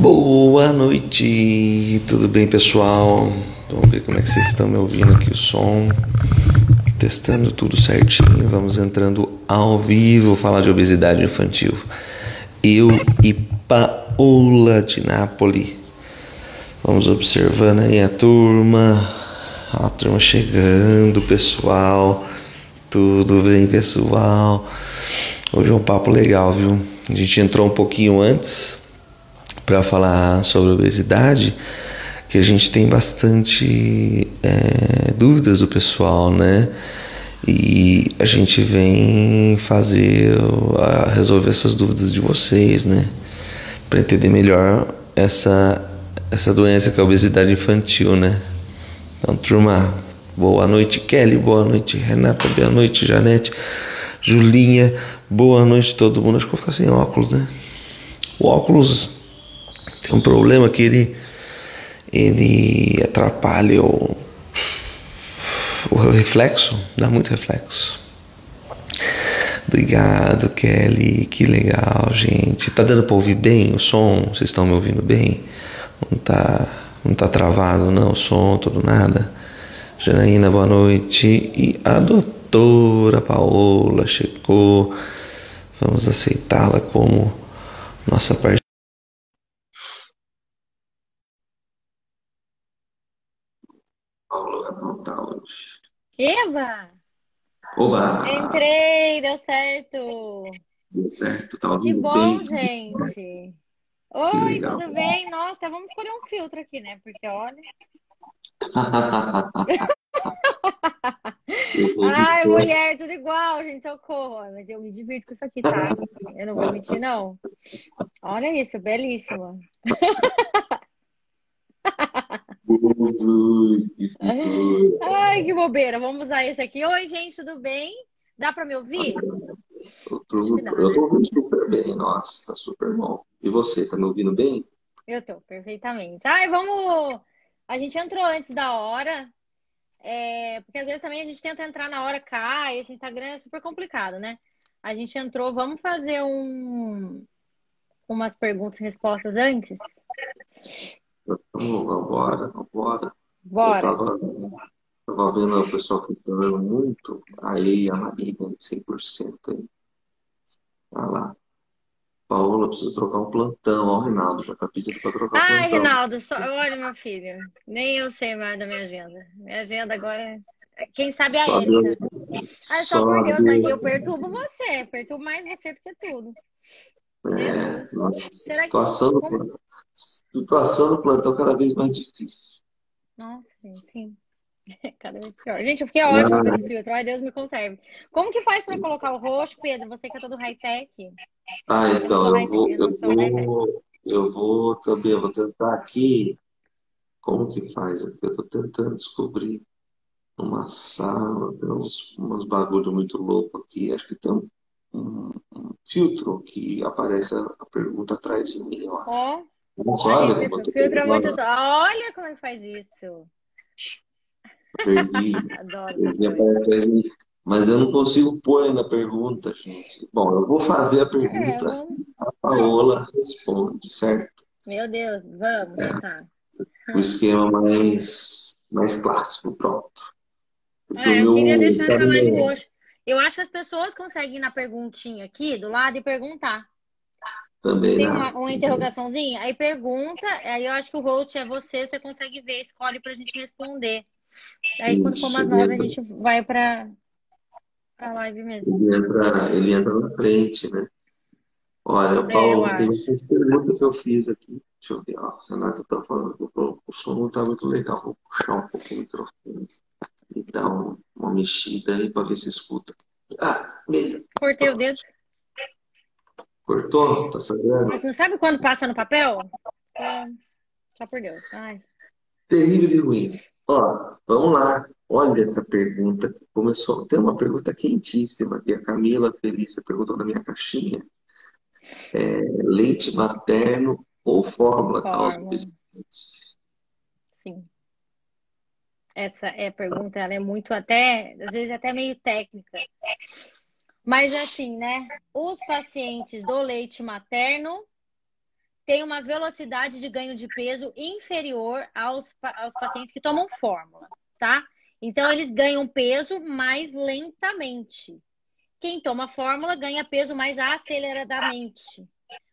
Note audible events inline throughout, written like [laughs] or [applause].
Boa noite, tudo bem pessoal? Vamos ver como é que vocês estão me ouvindo aqui o som. Testando tudo certinho, vamos entrando ao vivo falar de obesidade infantil. Eu e Paola de Nápoles. Vamos observando aí a turma, a turma chegando, pessoal. Tudo bem, pessoal? Hoje é um papo legal, viu? A gente entrou um pouquinho antes para falar sobre obesidade, que a gente tem bastante é, dúvidas do pessoal, né? E a gente vem fazer, resolver essas dúvidas de vocês, né? Para entender melhor essa, essa doença que é a obesidade infantil, né? Então, turma, boa noite, Kelly, boa noite, Renata, boa noite, Janete, Julinha, boa noite todo mundo. Acho que vou ficar sem óculos, né? O óculos tem um problema que ele, ele atrapalha o, o reflexo, dá muito reflexo. Obrigado, Kelly. Que legal, gente. Tá dando para ouvir bem o som? Vocês estão me ouvindo bem? Não tá, não tá travado, não, o som, tudo nada. Janaína, boa noite. E a doutora Paola chegou. Vamos aceitá-la como nossa parceira. Eva! Oba! Entrei, deu certo! Deu certo, tá Que ouvindo bom, bem? gente! Oi, legal. tudo bem? Nossa, vamos escolher um filtro aqui, né? Porque olha. [laughs] Ai, mulher, tudo igual, gente, socorro. Mas eu me divirto com isso aqui, tá? Eu não vou [laughs] mentir, não. Olha isso, belíssima. [laughs] Jesus, que. Ai, que bobeira. Vamos usar esse aqui. Oi, gente, tudo bem? Dá pra me ouvir? Eu tô, eu tô ouvindo super bem, nossa, tá super bom. E você, tá me ouvindo bem? Eu tô, perfeitamente. Ai, vamos. A gente entrou antes da hora, é, porque às vezes também a gente tenta entrar na hora, cai. Esse Instagram é super complicado, né? A gente entrou, vamos fazer um, umas perguntas e respostas antes? Então, vambora, vambora. Eu Bora. tava, tava vendo o pessoal ficando muito, aí a Maria, 100% aí. Olha lá. Paola, preciso trocar um plantão. Ó, o Reinaldo já tá pedindo pra trocar Ai, plantão. Rinaldo, só, olha, meu filho, nem eu sei mais da minha agenda. Minha agenda agora é. Quem sabe a Só. Deus, Ah, só só por Deus, mas Deus. eu perturbo você, perturbo mais você do que tudo. É, nossa, Será que- situação como- situação do plantão cada vez mais difícil. Nossa, gente, sim. [laughs] Cada vez pior. Gente, eu fiquei ótima com esse filtro. Ai, Deus me conserve. Como que faz pra colocar o roxo, Pedro? Você que é todo high-tech. Ah, então, sou eu vou, eu eu vou, eu vou também, eu vou tentar aqui, como que faz? Porque eu tô tentando descobrir uma sala, tem uns, uns bagulho muito louco aqui, acho que tem um, um- um filtro que aparece a, pergunta atrás de mim, ó. Ó, Nossa, olha é muito. Olha como é que faz isso. perdi, [laughs] Adoro perdi de mas eu não consigo pôr ainda a pergunta, gente. Bom, eu vou fazer a É, pergunta, vamos. a Paola responde, certo? Meu Deus, vamos É. tentar. o esquema mais, mais clássico, pronto. Porque Ah, o eu queria deixar tá essa no live meu- roxa. Eu acho que as pessoas conseguem ir na perguntinha aqui do lado e perguntar. Também, Tem uma, uma interrogaçãozinha, aí pergunta, aí eu acho que o host é você, você consegue ver, escolhe pra gente responder. Aí quando for umas Isso, nove, a entra. gente vai pra, pra live mesmo. Ele entra, ele entra na frente, né? Olha, É, Paulo, tem acho. essas perguntas que eu fiz aqui. Deixa eu ver, ó. A Renata tá falando que o o som não tá muito legal. Vou puxar um pouco o microfone e dar um- uma mexida aí para ver se escuta. Ah, meio. Cortei o dedo. Cortou? Tá sangrando? Mas não sabe quando passa no papel? É, só por Deus. Ai. Terrível de ruim. Ó, vamos lá. Olha essa pergunta que começou. Tem uma pergunta quentíssima aqui. A Camila Felícia perguntou na minha caixinha. É, leite materno ou fórmula causa Fórmula. obesidade? Sim. Essa é a pergunta, ela é muito até, às vezes até meio técnica. Mas assim, né? Os pacientes do leite materno tem uma velocidade de ganho de peso inferior aos, aos pacientes que tomam fórmula, tá? Então, eles ganham peso mais lentamente. Quem toma fórmula ganha peso mais aceleradamente.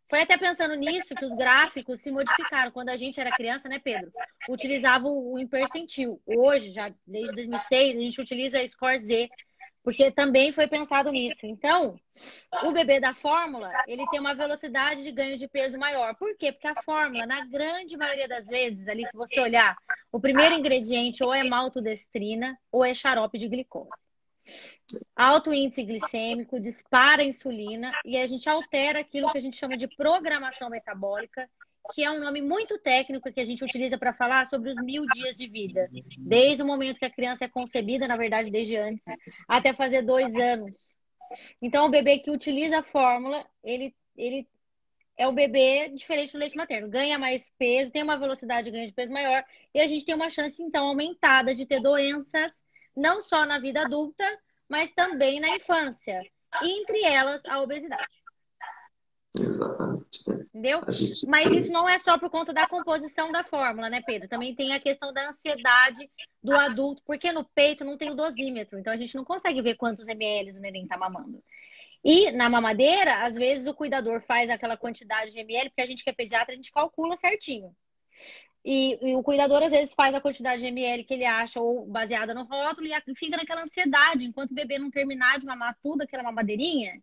Foi até pensando nisso que os gráficos se modificaram. Quando a gente era criança, né, Pedro? Utilizava o impercentil. Hoje, já desde 2006, a gente utiliza a Score Z, porque também foi pensado nisso. Então, o bebê da fórmula, ele tem uma velocidade de ganho de peso maior. Por quê? Porque a fórmula, na grande maioria das vezes, ali se você olhar, o primeiro ingrediente ou é maltodestrina ou é xarope de glicose alto índice glicêmico, dispara a insulina e a gente altera aquilo que a gente chama de programação metabólica, que é um nome muito técnico que a gente utiliza para falar sobre os mil dias de vida, desde o momento que a criança é concebida, na verdade, desde antes, até fazer dois anos. Então, o bebê que utiliza a fórmula, ele, ele é o bebê diferente do leite materno, ganha mais peso, tem uma velocidade de ganho de peso maior e a gente tem uma chance, então, aumentada de ter doenças não só na vida adulta, mas também na infância. Entre elas, a obesidade. Exatamente. Entendeu? Gente... Mas isso não é só por conta da composição da fórmula, né, Pedro? Também tem a questão da ansiedade do adulto, porque no peito não tem o dosímetro, então a gente não consegue ver quantos ml o neném está mamando. E na mamadeira, às vezes o cuidador faz aquela quantidade de ml, porque a gente que é pediatra, a gente calcula certinho. E, e, o cuidador às vezes faz a quantidade de ml que ele acha, ou baseada no rótulo, e fica naquela ansiedade, enquanto o bebê não terminar de mamar tudo, aquela mamadeirinha,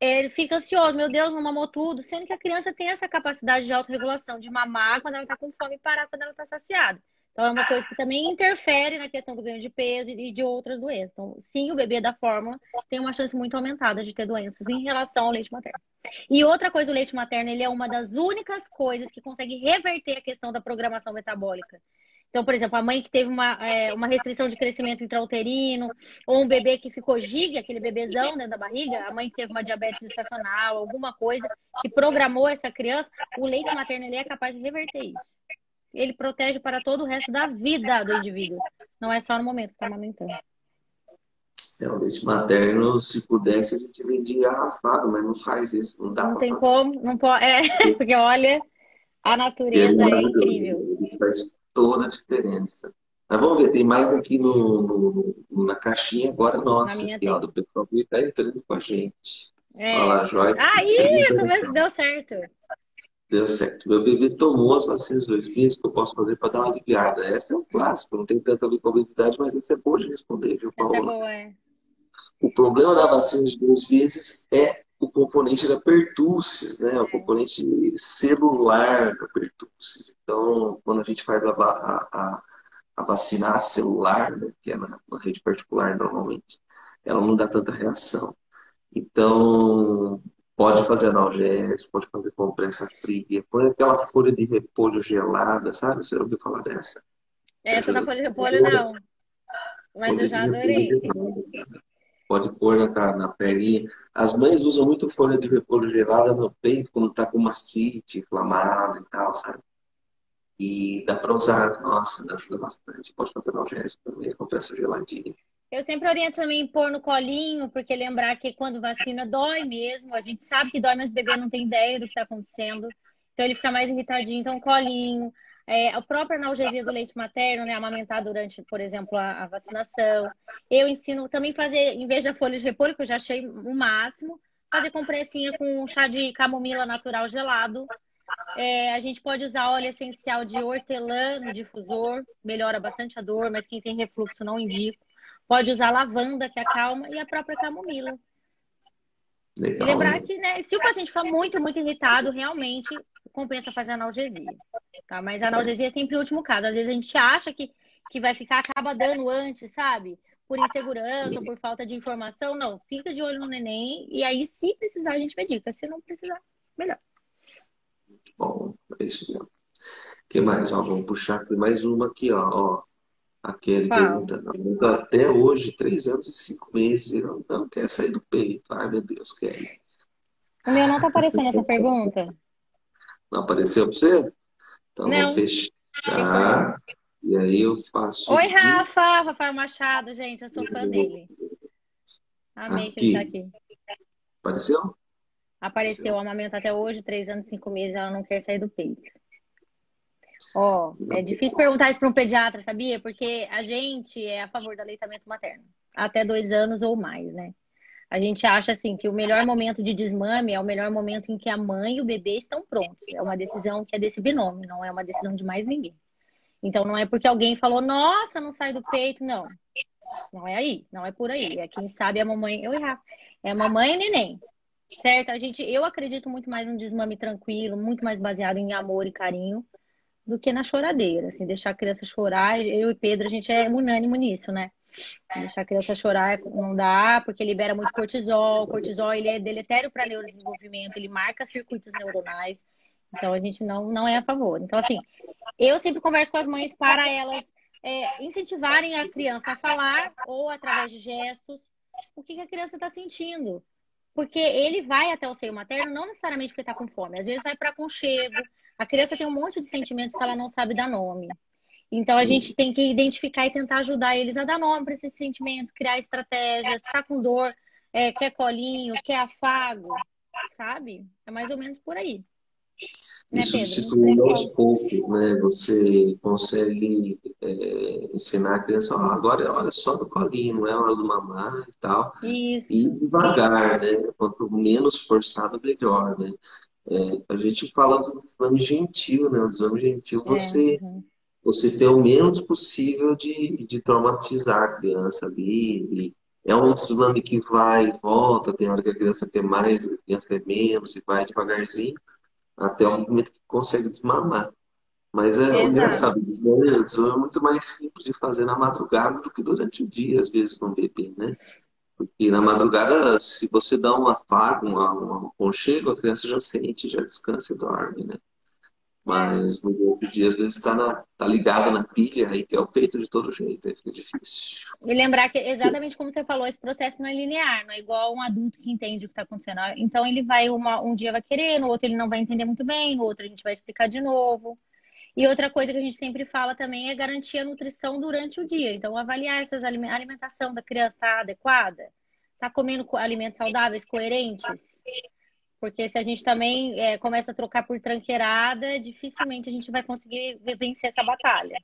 ele fica ansioso, meu Deus, não mamou tudo, sendo que a criança tem essa capacidade de autorregulação, de mamar quando ela está com fome e parar quando ela está saciada. Então, é uma coisa que também interfere na questão do ganho de peso e de outras doenças. Então, sim, o bebê da fórmula tem uma chance muito aumentada de ter doenças em relação ao leite materno. E outra coisa, o leite materno, ele é uma das únicas coisas que consegue reverter a questão da programação metabólica. Então, por exemplo, a mãe que teve uma, é, uma restrição de crescimento intrauterino, ou um bebê que ficou giga, aquele bebezão dentro da barriga, a mãe que teve uma diabetes estacional, alguma coisa que programou essa criança, o leite materno ele é capaz de reverter isso ele protege para todo o resto da vida do indivíduo. Não é só no momento que está amamentando. É, o leite materno, se pudesse, a gente vendia garrafado, mas não faz isso, não dá. Não tem como, não pode. É, [laughs] porque olha, a natureza é, é incrível. Faz toda a diferença. Mas vamos ver, tem mais aqui no, no na caixinha agora nossa, aqui, ó, do pessoal que está entrando com a gente. É. Olha lá, Joia. Aí, deu certo. Deu certo. Meu bebê tomou as vacinas dois meses, que eu posso fazer para dar uma aliviada? Essa é um clássico, não tem tanta a ver com a obesidade, mas essa é boa de responder, viu? Essa é boa, é. O problema da vacina de dois meses é o componente da pertussis, né? O é. componente celular da pertussis. Então, quando a gente faz a, a, a vacina celular, né, que é na, na rede particular normalmente, ela não dá tanta reação. Então, Pode fazer analgésico, pode fazer compressa fria, põe aquela folha de repolho gelada, sabe? Você ouviu falar dessa? Essa da folha de repolho não. Mas folha eu já adorei. Pode pôr na, na perninha. As mães usam muito folha de repolho gelada no peito quando tá com mastite, inflamado e tal, sabe? E dá para usar, nossa, ajuda bastante. Pode fazer analgésico também, compressa geladinha. Eu sempre oriento também pôr no colinho, porque lembrar que quando vacina dói mesmo. A gente sabe que dói, mas o bebê não tem ideia do que está acontecendo. Então ele fica mais irritadinho. Então, colinho. É, a própria analgesia do leite materno, né? Amamentar durante, por exemplo, a, a vacinação. Eu ensino também fazer, em vez da folha de repolho, que eu já achei o máximo, fazer compressinha com chá de camomila natural gelado. É, a gente pode usar óleo essencial de hortelã no difusor, melhora bastante a dor, mas quem tem refluxo não indico. Pode usar lavanda, que acalma, e a própria camomila. Legal. E lembrar que, né, se o paciente ficar muito, muito irritado, realmente compensa fazer analgesia. Tá? Mas analgesia é sempre o último caso. Às vezes a gente acha que, que vai ficar, acaba dando antes, sabe? Por insegurança, por falta de informação. Não, fica de olho no neném e aí, se precisar, a gente medica. Se não precisar, melhor. Bom, é isso mesmo. O que mais? Ó, vamos puxar mais uma aqui, ó. ó. A Kelly perguntando. Até hoje, três anos e cinco meses, e não, não quer sair do peito. Ai, meu Deus, Kelly. O meu não tá aparecendo essa pergunta. Não apareceu para você? Então não. vou fechar. E aí eu faço. Oi, Rafa! Rafael Machado, gente, eu sou fã dele. Amei aqui. que ele tá aqui. Apareceu? Apareceu o amamento até hoje, três anos, cinco meses, ela não quer sair do peito. Ó, oh, é difícil perguntar isso para um pediatra, sabia? Porque a gente é a favor do aleitamento materno, até dois anos ou mais, né? A gente acha assim que o melhor momento de desmame é o melhor momento em que a mãe e o bebê estão prontos. É uma decisão que é desse binômio, não é uma decisão de mais ninguém. Então não é porque alguém falou, nossa, não sai do peito, não. Não é aí, não é por aí. É quem sabe a mamãe, eu errar. É a mamãe e neném. Certo? A gente, eu acredito muito mais num desmame tranquilo, muito mais baseado em amor e carinho do que na choradeira, assim, deixar a criança chorar. Eu e Pedro, a gente é unânimo nisso, né? Deixar a criança chorar não dá, porque libera muito cortisol. O cortisol ele é deletério para neurodesenvolvimento, ele marca circuitos neuronais. Então a gente não, não é a favor. Então, assim, eu sempre converso com as mães para elas é, incentivarem a criança a falar ou através de gestos o que, que a criança está sentindo. Porque ele vai até o seio materno não necessariamente porque está com fome, às vezes vai para aconchego. A criança tem um monte de sentimentos que ela não sabe dar nome. Então a gente tem que identificar e tentar ajudar eles a dar nome para esses sentimentos, criar estratégias, tá com dor, é, quer colinho, quer afago, sabe? É mais ou menos por aí. Né, Substituindo aos poucos, né? Você consegue é, ensinar a criança, oh, agora é hora só do colinho, não é hora do mamar e tal. Isso. E devagar, né? Quanto menos forçado, melhor, né? É, a gente fala do exame gentil, né? O exame gentil é, você... Uhum você ter o menos possível de, de traumatizar a criança ali. É um tsunami que vai e volta, tem hora que a criança quer mais, a criança quer menos, e vai devagarzinho, até o momento que consegue desmamar. Mas é Exato. engraçado, o desmame é muito mais simples de fazer na madrugada do que durante o dia, às vezes, no bebê, né? Porque na madrugada, se você dá um afago, um, um aconchego, a criança já sente, já descansa e dorme, né? Mas no outro dia, às vezes, está tá ligado na pilha, aí que é o peito de todo jeito, aí fica difícil. E lembrar que, exatamente como você falou, esse processo não é linear, não é igual um adulto que entende o que está acontecendo. Então, ele vai, uma, um dia vai querer, no outro ele não vai entender muito bem, no outro a gente vai explicar de novo. E outra coisa que a gente sempre fala também é garantir a nutrição durante o dia. Então, avaliar essas a alimentação da criança está adequada, está comendo alimentos saudáveis, coerentes. Porque se a gente também é, começa a trocar por tranqueirada, dificilmente a gente vai conseguir vencer essa batalha.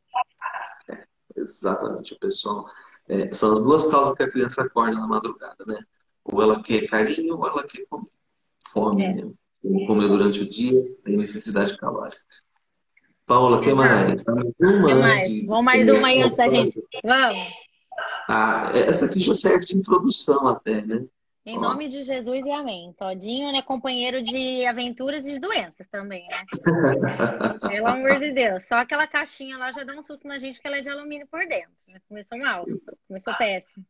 É, exatamente, pessoal. É, são as duas causas que a criança acorda na madrugada, né? Ou ela quer carinho ou ela quer comer. Fome, é. né? Comer durante o dia, tem necessidade calórica. Paula, o que mais? Uma mais? Vamos mais uma aí antes da gente. Vamos. Ah, essa aqui já serve de introdução até, né? Em nome de Jesus e amém. Todinho, né, companheiro de aventuras e de doenças também, né? [laughs] Pelo amor de Deus. Só aquela caixinha lá já dá um susto na gente, porque ela é de alumínio por dentro. Né? Começou mal. Começou péssimo.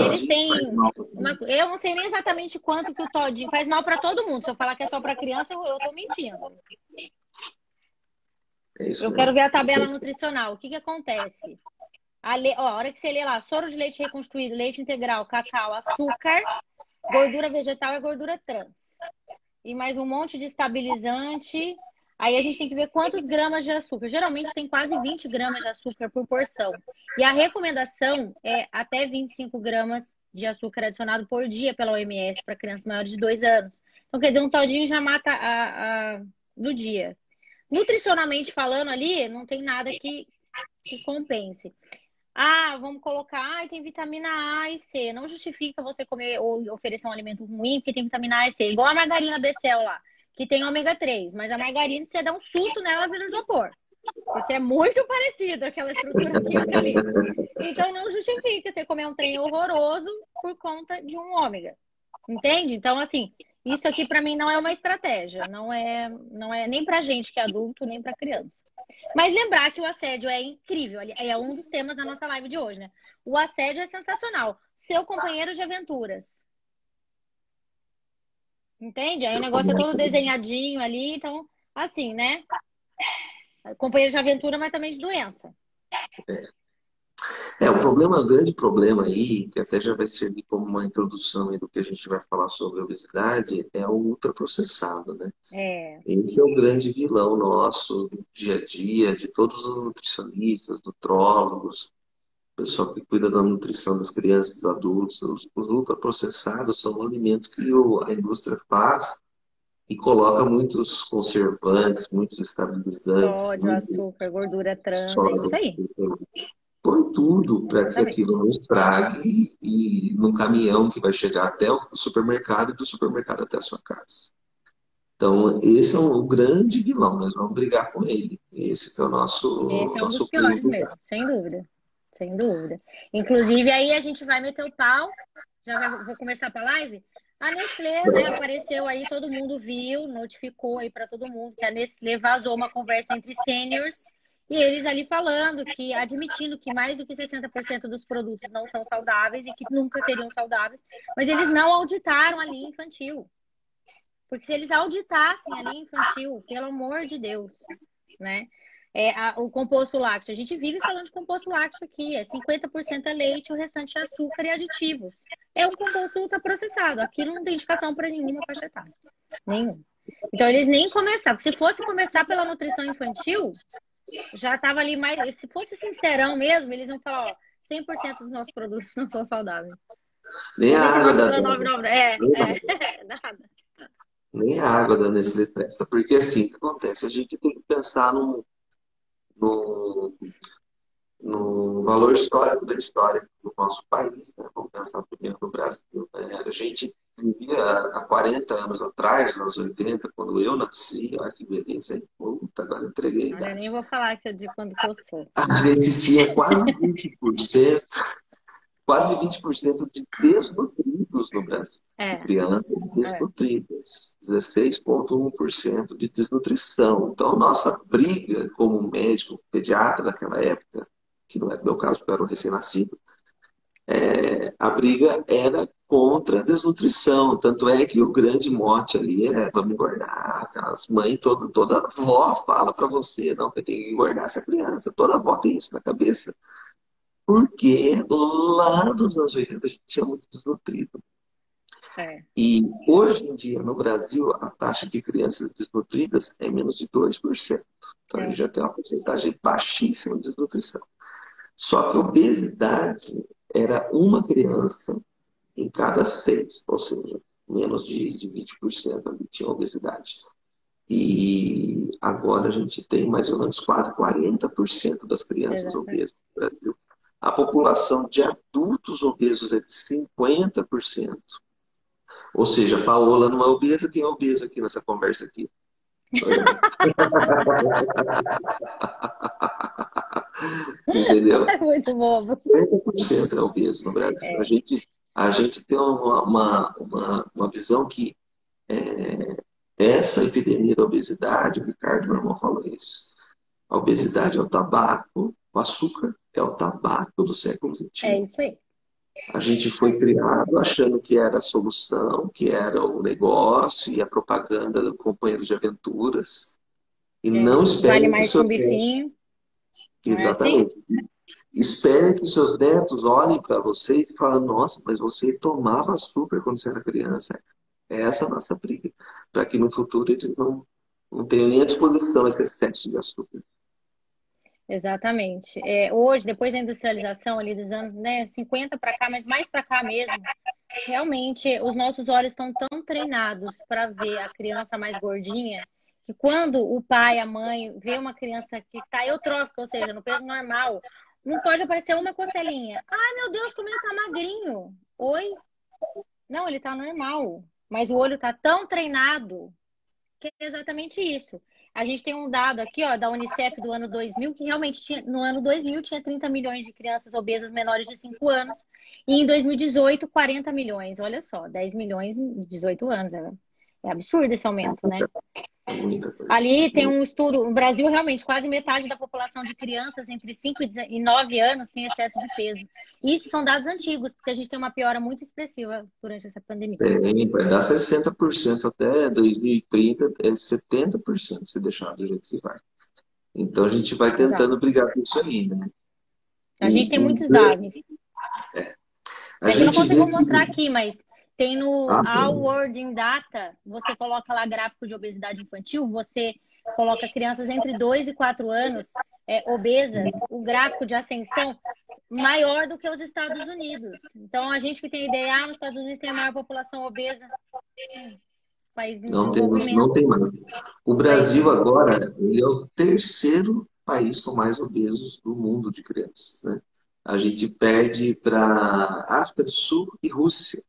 Eles têm. Uma... Eu não sei nem exatamente quanto que o Todinho faz mal para todo mundo. Se eu falar que é só para criança, eu, eu tô mentindo. É eu quero ver a tabela nutricional. O que, que acontece? A, le... Ó, a hora que você lê lá, soro de leite reconstruído, leite integral, cacau, açúcar, gordura vegetal e gordura trans. E mais um monte de estabilizante. Aí a gente tem que ver quantos gramas de açúcar. Geralmente tem quase 20 gramas de açúcar por porção. E a recomendação é até 25 gramas de açúcar adicionado por dia pela OMS para crianças maiores de 2 anos. Então, quer dizer, um todinho já mata a, a, no dia. Nutricionalmente falando ali, não tem nada que, que compense. Ah, vamos colocar, ah, tem vitamina A e C. Não justifica você comer ou oferecer um alimento ruim porque tem vitamina A e C. Igual a margarina Becel lá, que tem ômega 3. Mas a margarina, você dá um susto nela, vira isopor. Porque é muito parecido aquela estrutura química ali. Então não justifica você comer um trem horroroso por conta de um ômega. Entende? Então, assim, isso aqui para mim não é uma estratégia, não é, não é nem para gente que é adulto, nem para criança. Mas lembrar que o assédio é incrível, é um dos temas da nossa live de hoje, né? O assédio é sensacional. Seu companheiro de aventuras. Entende? Aí o negócio é todo desenhadinho ali, então, assim, né? Companheiro de aventura, mas também de doença. É. É, o problema, o grande problema aí, que até já vai servir como uma introdução do que a gente vai falar sobre obesidade, é o ultraprocessado, né? É. Esse é o grande vilão nosso do dia a dia, de todos os nutricionistas, nutrólogos, pessoal que cuida da nutrição das crianças, dos adultos, os, os ultraprocessados são alimentos que o, a indústria faz e coloca muitos conservantes, muitos estabilizantes. Sódio, muito açúcar, gordura trans, é isso aí. Põe tudo para que aquilo não estrague e, num caminhão que vai chegar até o supermercado e do supermercado até a sua casa. Então, esse é o grande vilão, nós vamos brigar com ele. Esse é o nosso. Esse é um nosso dos piores mesmo, sem dúvida. Sem dúvida. Inclusive, aí a gente vai meter o pau. Já vai- vou começar para a live. A Nestlé, né, apareceu aí, todo mundo viu, notificou aí para todo mundo que a Nestlé vazou uma conversa entre seniors e eles ali falando que, admitindo que mais do que 60% dos produtos não são saudáveis e que nunca seriam saudáveis, mas eles não auditaram a linha infantil. Porque se eles auditassem a linha infantil, pelo amor de Deus, né? É, a- o composto lácteo, a gente vive falando de composto lácteo aqui, é 50% é leite, o restante é açúcar e aditivos. É um composto ultraprocessado, aquilo não tem indicação para nenhuma faixa etária. Nenhum. Então eles nem começaram, porque se fosse começar pela nutrição infantil, já estava ali mais. Se fosse sincerão mesmo, eles iam falar, ó, 100% dos nossos produtos não são saudáveis. Nem a água da 99,99. É, [laughs] é, nada. nem a água da Nestlé presta. Porque assim, o que acontece? A gente tem que pensar no, no, no valor histórico da história do nosso país. Né? Vamos pensar primeiro no Brasil. né? A gente vivia há 40 anos atrás, nos 80, quando eu nasci, olha que beleza, hein? Puta, agora eu entreguei Olha, nem vou falar que eu de quando que eu sou. Tinha quase 20%, quase 20% de desnutridos no Brasil. É, Crianças desnutridas, 16,1% de desnutrição. Então, nossa briga como médico, pediatra daquela época, que não é meu caso, porque eu era um recém-nascido, é, a briga era contra a desnutrição. Tanto é que o grande mote ali é vamos engordar. Aquelas mães, toda, toda avó fala para você, não, que tem que engordar essa criança. Toda avó tem isso na cabeça. Porque lá nos anos 80 a gente tinha muito desnutrido. é. E hoje em dia, no Brasil, a taxa de crianças desnutridas é menos de 2%. Então, a gente já tem uma porcentagem baixíssima de desnutrição. Só que a obesidade era uma criança em cada seis, ou seja, menos de, de 20% ali tinha obesidade. E agora a gente tem mais ou menos quase 40% das crianças Exatamente. obesas no Brasil. A população de adultos obesos é de 50%. Ou seja, a Paola não é obesa, quem é obeso aqui nessa conversa aqui? [laughs] Entendeu? É muito bobo. 50% é obeso no Brasil. É. A gente, a gente tem uma, uma, uma, uma visão que é, essa epidemia da obesidade, o Ricardo, meu irmão, falou isso. A obesidade é o tabaco, o açúcar é o tabaco do século XXI. É isso aí. A gente foi criado achando que era a solução, que era o negócio e a propaganda do companheiro de aventuras. E É. não espere Vale mais que um bifinho. Não é Exatamente. Esperem que seus netos olhem para vocês e falem: Nossa, mas você tomava açúcar quando você era criança. É essa a nossa briga. Para que no futuro eles não, não tenham nem à disposição esse excesso de açúcar. Exatamente. É, hoje, depois da industrialização ali dos anos né, 50 para cá, mas mais para cá mesmo, realmente os nossos olhos estão tão treinados para ver a criança mais gordinha que quando o pai, a mãe vê uma criança que está eutrófica, ou seja, no peso normal, não pode aparecer uma costelinha. Ai, meu Deus, como ele tá magrinho. Oi? Não, ele tá normal. Mas o olho tá tão treinado que é exatamente isso. A gente tem um dado aqui, ó, da Unicef do ano 2000, que realmente tinha, no ano 2000 tinha 30 milhões de crianças obesas menores de 5 anos. E em 2018, 40 milhões. Olha só, 10 milhões em 18 anos. É, é absurdo esse aumento, né? É. Ali tem um estudo, no Brasil realmente quase metade da população de crianças entre 5 e 9 anos tem excesso de peso. Isso são dados antigos, porque a gente tem uma piora muito expressiva durante essa pandemia. Vai dar 60% até 2030, é 70% se deixar do jeito que vai. Então a gente vai tentando brigar com isso aí, né? A gente tem E- muitos dados. A É eu não gente consigo vê que- mostrar aqui, mas tem no Ah, All World in Data, você coloca lá gráfico de obesidade infantil, você coloca crianças entre 2 e 4 anos é, obesas, o gráfico de ascensão, maior do que os Estados Unidos. Então, a gente que tem ideia, ah, nos Estados Unidos tem a maior população obesa. Os países não tem, mais, não tem mais. O Brasil agora ele é o terceiro país com mais obesos do mundo de crianças. Né? A gente perde para África do Sul e Rússia.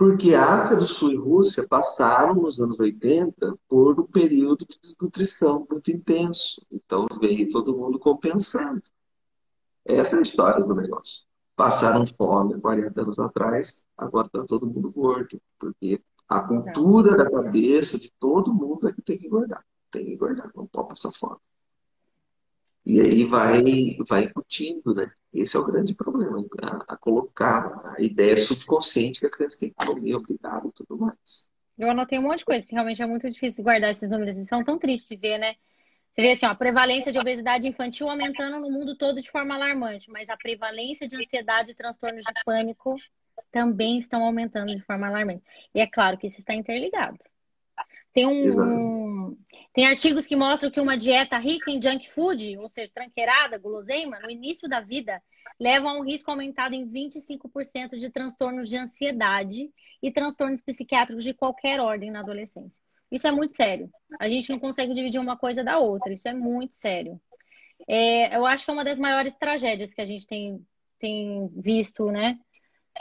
Porque a África do Sul e Rússia passaram nos anos 80 por um período de desnutrição muito intenso. Então veio todo mundo compensando. Essa é a história do negócio. Passaram fome 40 anos atrás, agora está todo mundo gordo. Porque a cultura da cabeça de todo mundo é que tem que engordar. Tem que engordar, não pode passar fome. E aí vai, vai incutindo, né? Esse é o grande problema, a, a, colocar a ideia subconsciente que a criança tem que comer, obrigado e tudo mais. Eu anotei um monte de coisa, porque realmente é muito difícil guardar esses números e são tão tristes ver, né? Você vê assim, ó, a prevalência de obesidade infantil aumentando no mundo todo de forma alarmante, mas a prevalência de ansiedade e transtornos de pânico também estão aumentando de forma alarmante. E é claro que isso está interligado. Tem um, tem artigos que mostram que uma dieta rica em junk food, ou seja, tranqueirada, guloseima, no início da vida, leva a um risco aumentado em 25% de transtornos de ansiedade e transtornos psiquiátricos de qualquer ordem na adolescência. Isso é muito sério. A gente não consegue dividir uma coisa da outra. Isso é muito sério. É, eu acho que é uma das maiores tragédias que a gente tem, tem visto, né?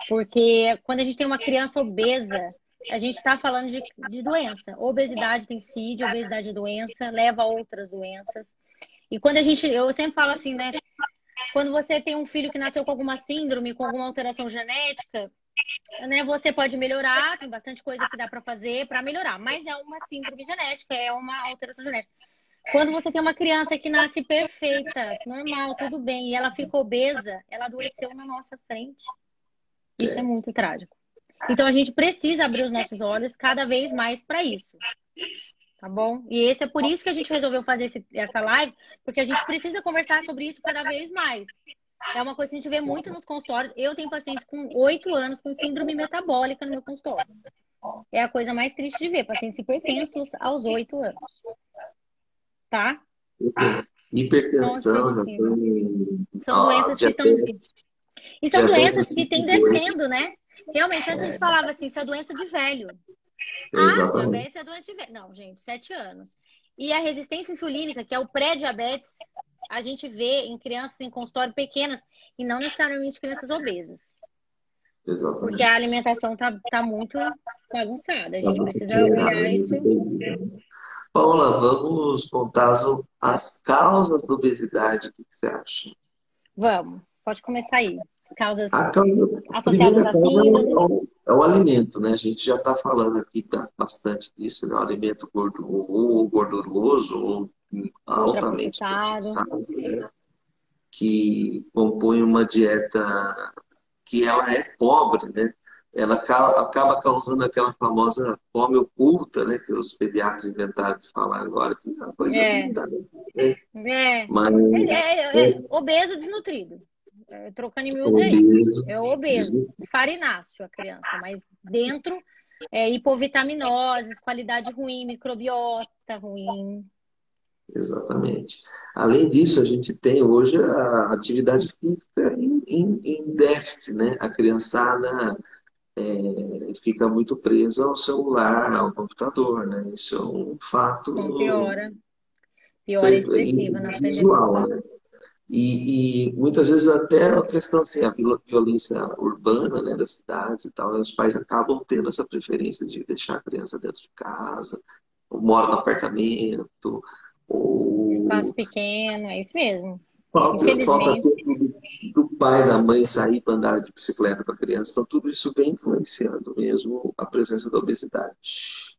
Porque quando a gente tem uma criança obesa, a gente está falando de, de doença. Obesidade tem CID, obesidade é doença, leva a outras doenças. E quando a gente, eu sempre falo assim, né? Quando você tem um filho que nasceu com alguma síndrome, com alguma alteração genética, né, você pode melhorar, tem bastante coisa que dá para fazer para melhorar, mas é uma síndrome genética, é uma alteração genética. Quando você tem uma criança que nasce perfeita, normal, tudo bem, e ela fica obesa, ela adoeceu na nossa frente. Isso é muito trágico. Então a gente precisa abrir os nossos olhos cada vez mais para isso. Tá bom? E esse é por isso que a gente resolveu fazer esse, essa live, porque a gente precisa conversar sobre isso cada vez mais. É uma coisa que a gente vê muito nos consultórios. Eu tenho pacientes com oito anos com síndrome metabólica no meu consultório. É a coisa mais triste de ver, pacientes hipertensos aos oito anos. Tá? Hipertensão, então, São doenças que estão. E são doenças que têm descendo, né? Realmente, antes a gente é. falava assim, isso é doença de velho. Ah, diabetes é doença de velho. Não, gente, sete anos. E a resistência insulínica, que é o pré-diabetes, a gente vê em crianças em consultório pequenas e não necessariamente crianças obesas. Exatamente. Porque a alimentação tá, tá muito bagunçada. A gente tá precisa olhar isso. Paula, vamos contar as causas da obesidade. O que você acha? Vamos, pode começar aí causas a causa, associadas a síndrome? É o, é o alimento, né? A gente já está falando aqui bastante disso, né? O alimento gordo, ou gorduroso ou altamente processado, né? que compõe uma dieta que ela é pobre, né? Ela acaba causando aquela famosa fome oculta, né? Que os pediatras inventaram de falar agora, que é uma coisa é. linda, né? É. é. Mas, é, é, é obeso desnutrido. É, trocando em miúdos aí. É obeso, farináceo a criança, mas dentro é hipovitaminoses, qualidade ruim, microbiota ruim. Exatamente. Além disso, a gente tem hoje a atividade física em, em, em déficit, né? A criançada é, fica muito presa ao celular, ao computador, né? Isso é um fato. Então, piora. Piora expressiva na visual, né? E, e, muitas vezes até a questão assim, a violência urbana né, das cidades e tal, os pais acabam tendo essa preferência de deixar a criança dentro de casa, ou mora no apartamento, ou... Espaço pequeno, é isso mesmo. Falta, falta do, do pai, da mãe sair para andar de bicicleta com a criança. Então, tudo isso vem influenciando mesmo a presença da obesidade.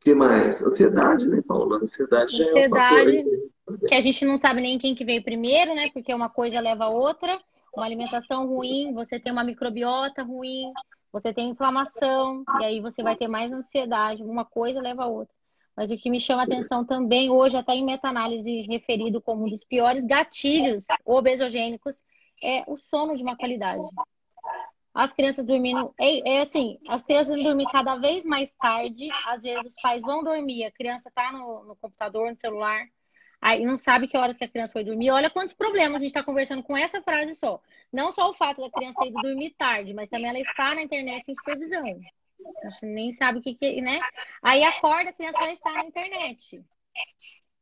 O que mais? Ansiedade, né, Paula? Ansiedade, já Ansiedade, é um que a gente não sabe nem quem que veio primeiro, né? Porque uma coisa leva a outra. Uma alimentação ruim, você tem uma microbiota ruim, você tem inflamação, e aí você vai ter mais ansiedade. Uma coisa leva a outra. Mas o que me chama a atenção também, hoje, até em meta-análise referido como um dos piores gatilhos obesogênicos, é o sono de má qualidade. As crianças dormindo. É, é assim, as crianças dormir cada vez mais tarde. Às vezes os pais vão dormir, a criança está no, no computador, no celular aí não sabe que horas que a criança foi dormir. Olha quantos problemas a gente está conversando com essa frase só. Não só o fato da criança ter ido dormir tarde, mas também ela está na internet sem supervisão. A gente nem sabe o que, que né? Aí acorda, a criança já está na internet.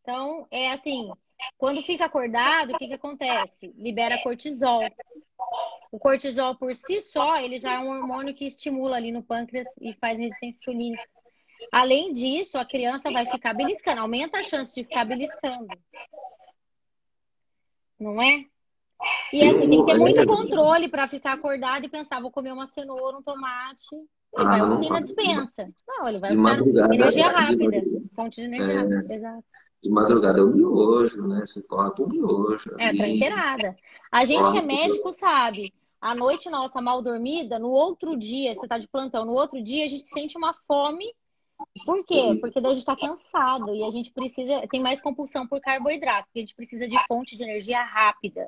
Então, é assim, quando fica acordado, o que, que acontece? Libera cortisol. O cortisol por si só, ele já é um hormônio que estimula ali no pâncreas e faz resistência insulínica. Além disso, a criança vai ficar beliscando, aumenta a chance de ficar beliscando. Não é? E assim, tem que ter muito controle para ficar acordado e pensar, vou comer uma cenoura, um tomate. Ele vai dormir na dispensa. Não, ele vai ficar energia rápida. Fonte de energia é... rápida, exato. De madrugada é o miojo, né? Você corta o miojo. É, tranqueirada. A gente que é médico sabe. A noite nossa mal dormida, no outro dia, você tá de plantão, no outro dia a gente sente uma fome. Por quê? Porque daí a gente tá cansado e a gente precisa, tem mais compulsão por carboidrato, porque a gente precisa de fonte de energia rápida.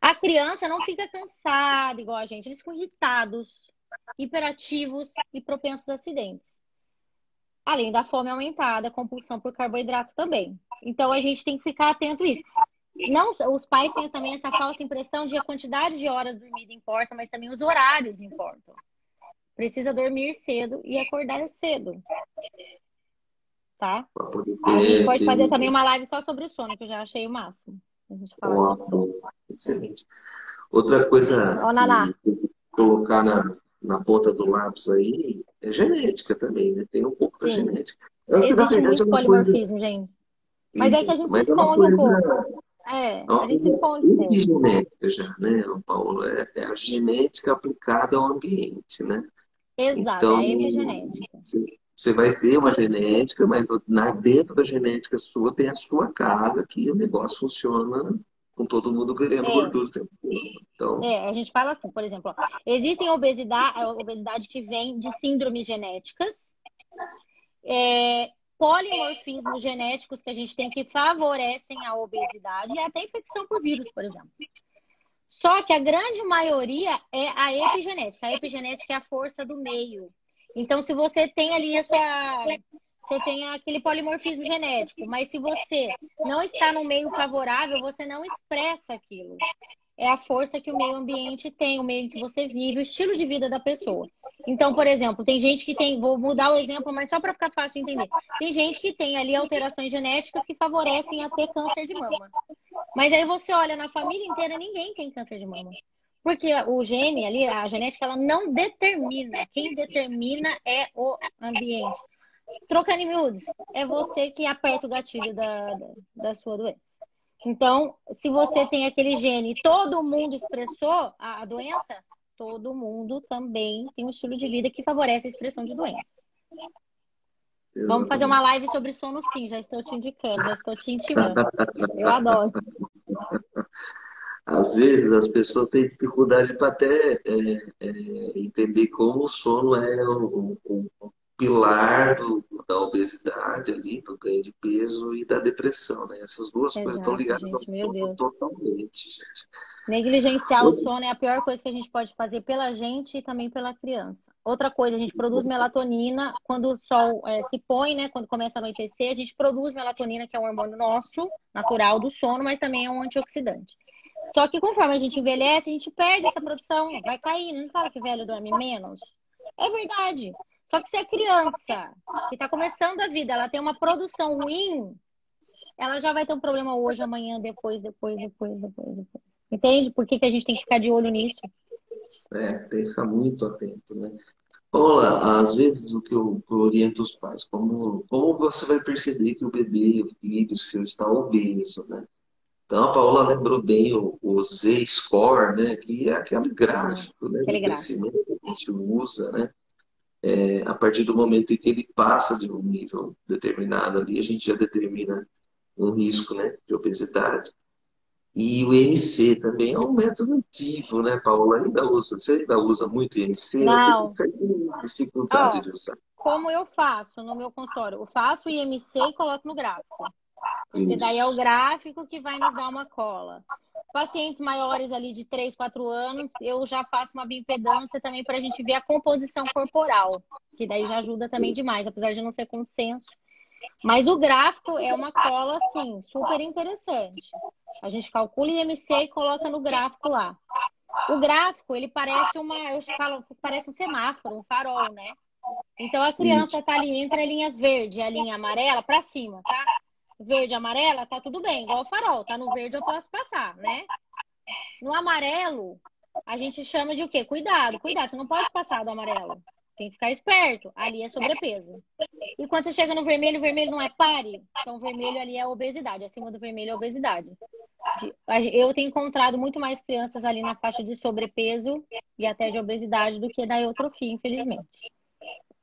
A criança não fica cansada igual a gente, eles ficam irritados, hiperativos e propensos a acidentes além da fome aumentada, compulsão por carboidrato também. Então a gente tem que ficar atento a isso. Não, os pais têm também essa falsa impressão de a quantidade de horas dormida importa, mas também os horários importam. Precisa dormir cedo e acordar cedo. Tá? A gente pode fazer também uma live só sobre o sono, que eu já achei o máximo. A gente fala Excelente. Outra coisa Ô, colocar na, na ponta do lápis aí é genética também, né? Tem um pouco Sim. da genética. Eu, Existe verdade, muito é polimorfismo, coisa... gente. Mas é que a gente se esconde é um pouco. É, a gente se esconde. É genética já, né, Paulo? É, é, a genética aplicada ao ambiente, né? Exato, então, é a epigenética. Você vai ter uma genética, mas dentro da genética sua tem a sua casa que o negócio funciona com todo mundo querendo é. gordura o tempo Então... É, a gente fala assim, por exemplo, ó, existem obesidade, obesidade que vem de síndromes genéticas, é, polimorfismos genéticos que a gente tem que favorecem a obesidade e até infecção por vírus, por exemplo. Só que a grande maioria é a epigenética. A epigenética é a força do meio. Então, se você tem ali essa você tem aquele polimorfismo genético, mas se você não está no meio favorável, você não expressa aquilo. É a força que o meio ambiente tem, o meio que você vive, o estilo de vida da pessoa. Então, por exemplo, tem gente que tem, vou mudar o exemplo, mas só para ficar fácil de entender. Tem gente que tem ali alterações genéticas que favorecem a ter câncer de mama. Mas aí você olha na família inteira, ninguém tem câncer de mama. Porque o gene ali, a genética, ela não determina. Quem determina é o ambiente. Trocando em miúdos, é você que aperta o gatilho da, da, da, sua doença. Então, se você tem aquele gene e todo mundo expressou a, a doença, todo mundo também tem um estilo de vida que favorece a expressão de doenças. Vamos fazer uma live sobre sono sim, já estou te indicando, já estou te intimando. Eu adoro. Às vezes as pessoas têm dificuldade para até é, é, entender como o sono é um, um, pilar do, da obesidade ali, do ganho de peso e da depressão, né? Essas duas Exato, coisas estão ligadas gente, ao sono totalmente, gente. Negligenciar o sono é a pior coisa que a gente pode fazer pela gente e também pela criança. Outra coisa, a gente produz melatonina quando o sol é, se põe, né? Quando começa a anoitecer, a gente produz melatonina, que é um hormônio nosso, natural do sono, mas também é um antioxidante. Só que conforme a gente envelhece, a gente perde essa produção, vai cair. Não fala que velho dorme menos? É verdade. Só que se a criança que está começando a vida, ela tem uma produção ruim, ela já vai ter um problema hoje, amanhã, depois, depois, depois, depois, depois. Entende? Por que, que a gente tem que ficar de olho nisso? É, tem que ficar muito atento, né? Olá, às vezes o que eu, eu oriento os pais, como, como você vai perceber que o bebê, o filho seu está obeso, né? Então a Paula lembrou bem o, o Z-score, né? Que é aquele gráfico, né? Aquele gráfico. que a gente usa, né? É, a partir do momento em que ele passa de um nível determinado ali, a gente já determina um risco né, de obesidade. E o IMC também é um método antigo, né, Paula? Ainda usa, você ainda usa muito IMC? Não. dificuldade oh, de usar. Como eu faço no meu consultório? Eu faço o IMC e coloco no gráfico. Porque daí é o gráfico que vai nos dar uma cola. Pacientes maiores ali de 3, 4 anos, eu já faço uma bioimpedância também para a gente ver a composição corporal, que daí já ajuda também demais, apesar de não ser consenso. Mas o gráfico é uma cola, assim, super interessante. A gente calcula IMC e coloca no gráfico lá. O gráfico, ele parece uma, eu falo, parece um semáforo, um farol, né? Então a criança está ali entre a linha verde e a linha amarela para cima, tá? Verde amarela, tá tudo bem, igual o farol. Tá no verde eu posso passar, né? No amarelo, a gente chama de o quê? Cuidado, cuidado, você não pode passar do amarelo. Tem que ficar esperto. Ali é sobrepeso. E quando você chega no vermelho, o vermelho não é pare. Então, o vermelho ali é obesidade. Acima do vermelho é obesidade. Eu tenho encontrado muito mais crianças ali na faixa de sobrepeso e até de obesidade do que da eutrofia, infelizmente.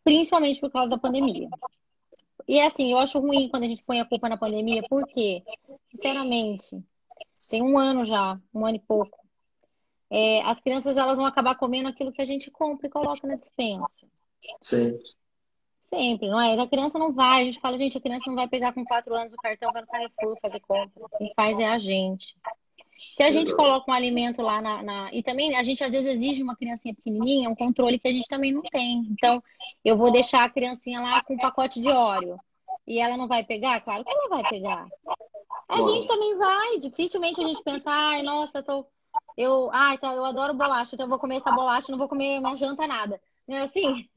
Principalmente por causa da pandemia. E assim, eu acho ruim quando a gente põe a culpa na pandemia, porque, sinceramente, tem um ano já, um ano e pouco, é, as crianças elas vão acabar comendo aquilo que a gente compra e coloca na dispensa. Sempre. Sempre, não é? A criança não vai, a gente fala, gente, a criança não vai pegar com quatro anos o cartão, vai no Carrefour fazer compra. Quem faz é a gente. Se a gente coloca um alimento lá na, na, E também a gente às vezes exige uma criancinha pequenininha, um controle que a gente também não tem. Então, eu vou deixar a criancinha lá com um pacote de óleo. E ela não vai pegar? Claro que ela vai pegar. A Bom. gente também vai. Dificilmente a gente pensa, ai, nossa, eu tô eu, ah, tá, eu adoro bolacha, então eu vou comer essa bolacha, não vou comer minha janta nada. Não é assim?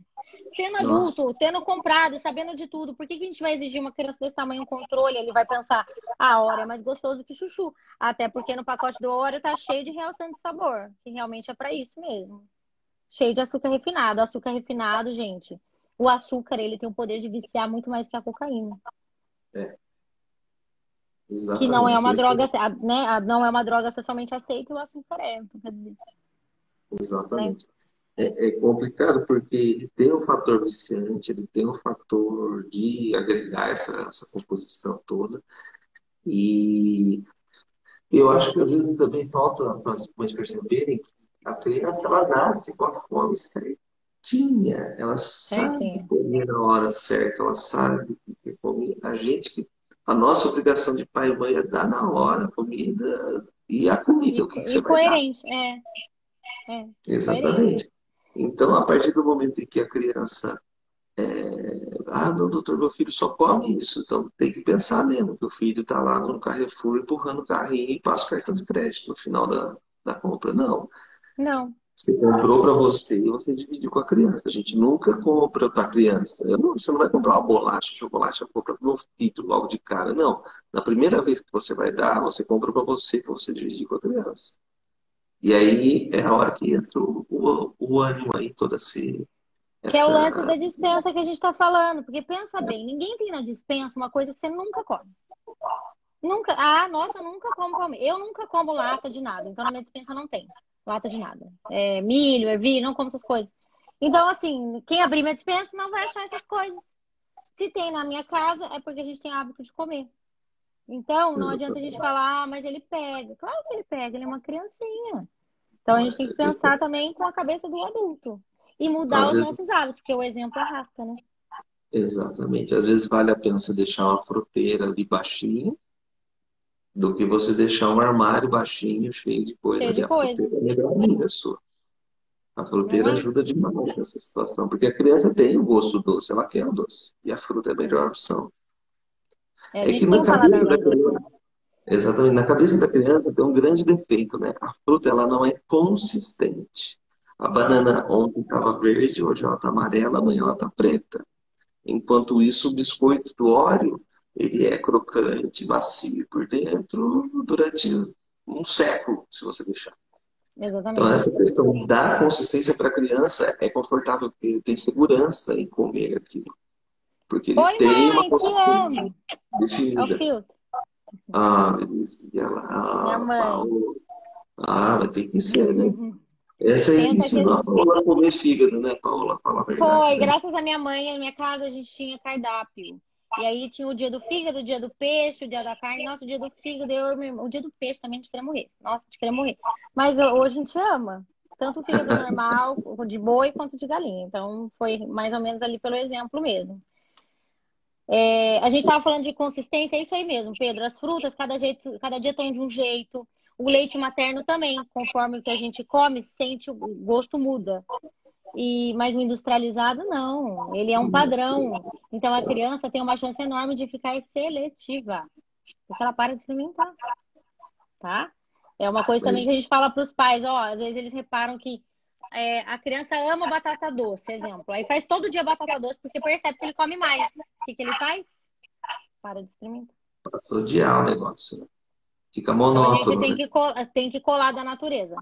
Sendo adulto, Nossa. tendo comprado, sabendo de tudo, por que, que a gente vai exigir uma criança desse tamanho um controle? Ele vai pensar, ah, a hora é mais gostoso que chuchu. Até porque no pacote do Oreo tá cheio de realçante de sabor, que realmente é para isso mesmo. Cheio de açúcar refinado. Açúcar refinado, gente, o açúcar, ele tem o poder de viciar muito mais que a cocaína. É. Exatamente. Que não é uma droga, né? Não é uma droga socialmente aceita e o açúcar é, quer dizer. Exatamente. Né? É, é, complicado porque ele tem um fator viciante, ele tem o um fator de agregar essa, essa composição toda. E eu acho que às vezes também falta para as mães perceberem que a criança ela nasce com a fome certinha, ela sabe é, comer na hora certa, ela sabe que comer. A gente que a nossa obrigação de pai e mãe é dar na hora a comida e a comida, e, o que, que você vai coerente, dar. É. é. Exatamente. Coerente. Então, a partir do momento em que a criança é... ah, não, doutor, meu filho só come isso. Então tem que pensar mesmo que o filho está lá no Carrefour empurrando o carrinho e passa o cartão de crédito no final da, da compra. Não. Não. Você comprou para você e você dividiu com a criança. A gente nunca compra para a criança. Não, você não vai comprar uma bolacha, chocolate, compra para o meu filho logo de cara. Não. Na primeira vez que você vai dar, você compra para você, para você dividir com a criança. E aí é a hora que entra o, o, o ânimo aí, toda esse. Essa... Que é o lance da dispensa que a gente está falando. Porque pensa bem, ninguém tem na dispensa uma coisa que você nunca come. Nunca. Ah, nossa, eu nunca como. Eu nunca como lata de nada. Então na minha dispensa não tem lata de nada. É, milho, ervilha, não como essas coisas. Então, assim, quem abrir minha dispensa não vai achar essas coisas. Se tem na minha casa, é porque a gente tem hábito de comer. Então, não adianta a gente falar, ah, mas ele pega. Claro que ele pega, ele é uma criancinha. Então, a gente tem que pensar também com a cabeça do adulto. E mudar Às os vezes... nossos hábitos, porque o exemplo arrasta, né? Exatamente. Às vezes vale a pena você deixar uma fruteira ali baixinha do que você deixar um armário baixinho, cheio de coisa. Cheio de a coisa. fruteira é melhor amiga sua. A fruteira ajuda demais nessa situação, porque a criança tem o gosto doce, ela quer o doce. E a fruta é a melhor opção. É, é que na cabeça da criança, exatamente, na cabeça da criança tem um grande defeito, né? A fruta ela não é consistente. A banana ontem estava verde, hoje ela está amarela, amanhã ela está preta. Enquanto isso, o biscoito do óleo ele é crocante, macio por dentro durante um século, se você deixar. Exatamente. Então, essa questão da consistência para a criança é confortável, ele tem segurança em comer aquilo. Porque ele Oi, tem mãe, uma consistência definida. É o filtro. Ah, Benizinha lá. Ah, Minha mãe. Paulo. Ah, mas tem que ser, né? Uhum. Essa aí ensinou a Paula a comer fígado, né, Paula? Fala a verdade. Foi, né? graças à minha mãe, na minha casa a gente tinha cardápio. E aí tinha o dia do fígado, o dia do peixe, o dia da carne. Nossa, o dia do fígado, eu, o dia do peixe também a gente queria morrer. Nossa, a gente queria morrer. Mas hoje a gente ama. Tanto o fígado normal, de boi, quanto de galinha. Então, foi mais ou menos ali pelo exemplo mesmo. É, a gente estava falando de consistência, é isso aí mesmo, Pedro. As frutas, cada, jeito, cada dia tem de um jeito. O leite materno também, conforme o que a gente come, sente o gosto muda. E, mas o industrializado não, ele é um padrão. Então a criança tem uma chance enorme de ficar seletiva, porque ela para de experimentar, tá? É uma coisa também que a gente fala para os pais, ó, às vezes eles reparam que é, a criança ama batata doce, exemplo. Aí faz todo dia batata doce porque percebe que ele come mais. O que, que ele faz? Para de experimentar. Passa a odiar o negócio, né? Fica monótono. Então a gente tem, né? que, tem que colar da natureza.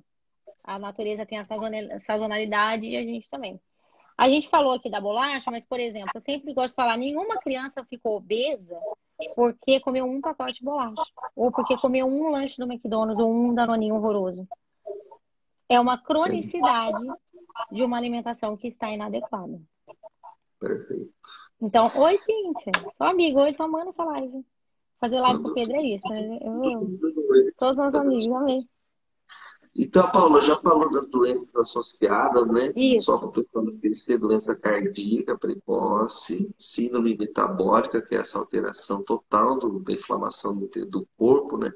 A natureza tem a sazonalidade e a gente também. A gente falou aqui da bolacha, mas, por exemplo, eu sempre gosto de falar: nenhuma criança ficou obesa porque comeu um pacote de bolacha. Ou porque comeu um lanche do McDonald's ou um danoninho horroroso. É uma cronicidade Sim. de uma alimentação que está inadequada. Perfeito. Então, oi, Cíntia. Sou amigo, oi, tô amando essa live. Fazer live com o Pedro é isso, né? Eu, todos os amigos, amei. Então, Paula, já falou das doenças associadas, né? Isso. Só para o pessoal conhecer, doença cardíaca precoce, síndrome metabólica, que é essa alteração total do, da inflamação do, do corpo, né?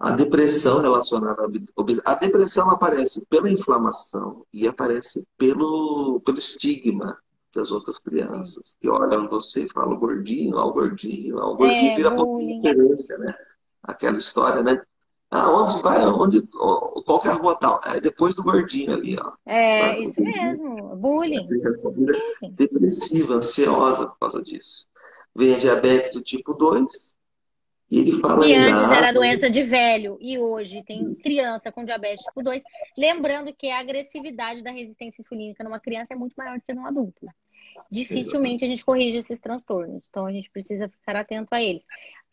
A depressão relacionada à obesidade. A depressão aparece pela inflamação e aparece pelo, pelo estigma das outras crianças. Sim. Que olham você e falam gordinho, ó, gordinho, ó, gordinho, é, vira referência, né? Aquela história, né? Ah, onde vai? Onde, qual que é a rua tal? É depois do gordinho ali, ó. É, isso mesmo. Bullying. Depressiva, ansiosa por causa disso. Vem a diabetes do tipo 2, e ele fala que antes era doença de velho e hoje tem criança com diabetes tipo 2. Lembrando que a agressividade da resistência insulínica numa criança é muito maior do que num adulto. Dificilmente a gente corrige esses transtornos, então a gente precisa ficar atento a eles.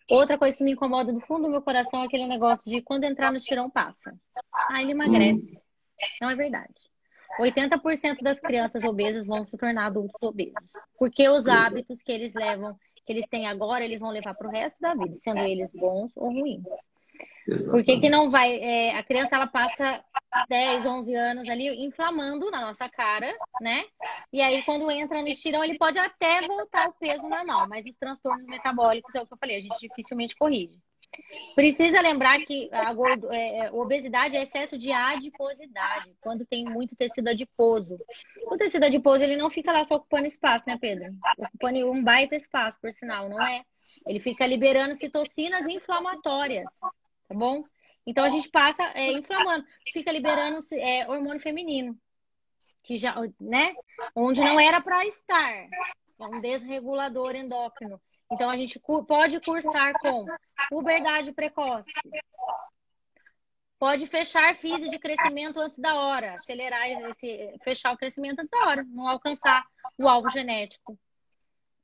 Outra coisa que me incomoda do fundo do meu coração é aquele negócio de quando entrar no estirão passa. Ah, ele emagrece. Hum. Não é verdade. 80% das crianças obesas vão se tornar adultos obesos. Porque os hábitos que eles levam que eles têm agora, eles vão levar para o resto da vida, sendo eles bons ou ruins. Por que, que não vai? É, a criança ela passa 10, 11 anos ali inflamando na nossa cara, né? E aí, quando entra no estirão, ele pode até voltar ao peso normal, mas os transtornos metabólicos é o que eu falei, a gente dificilmente corrige. Precisa lembrar que a, é, é, obesidade é excesso de adiposidade, quando tem muito tecido adiposo. O tecido adiposo ele não fica lá só ocupando espaço, né, Pedro? Ocupando um baita espaço, por sinal, não é? Ele fica liberando citocinas inflamatórias, tá bom? Então a gente passa é, inflamando, fica liberando é, hormônio feminino, que já, né? Onde não era para estar. É um desregulador endócrino. Então, a gente pode cursar com puberdade precoce. Pode fechar física de crescimento antes da hora, acelerar esse, fechar o crescimento antes da hora, não alcançar o alvo genético.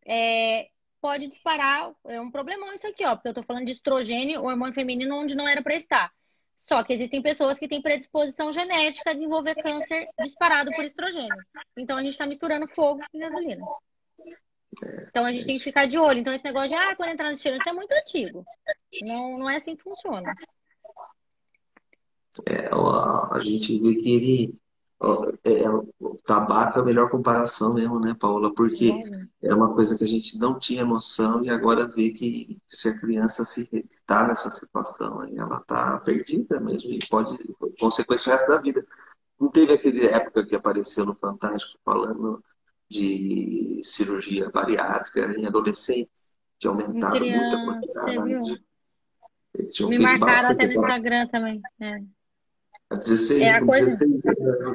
É, pode disparar, é um problemão isso aqui, ó, porque eu tô falando de estrogênio, hormônio feminino, onde não era para estar. Só que existem pessoas que têm predisposição genética a desenvolver câncer disparado por estrogênio. Então a gente está misturando fogo e gasolina. Então a gente tem que ficar de olho. Então esse negócio de, ah, quando entrar no estilo, isso é muito antigo. Não, não é assim que funciona. É, a, gente vê que ele. É, o tabaco é a melhor comparação mesmo, né, Paula? Porque é. é uma coisa que a gente não tinha noção e agora vê que se a criança se está nessa situação, aí ela está perdida mesmo e pode consequência o resto da vida. Não teve aquele época que apareceu no Fantástico falando de cirurgia bariátrica em adolescentes, que aumentaram muito a quantidade. De... Me marcaram até no Instagram também. É. A 16, é a coisa... 16,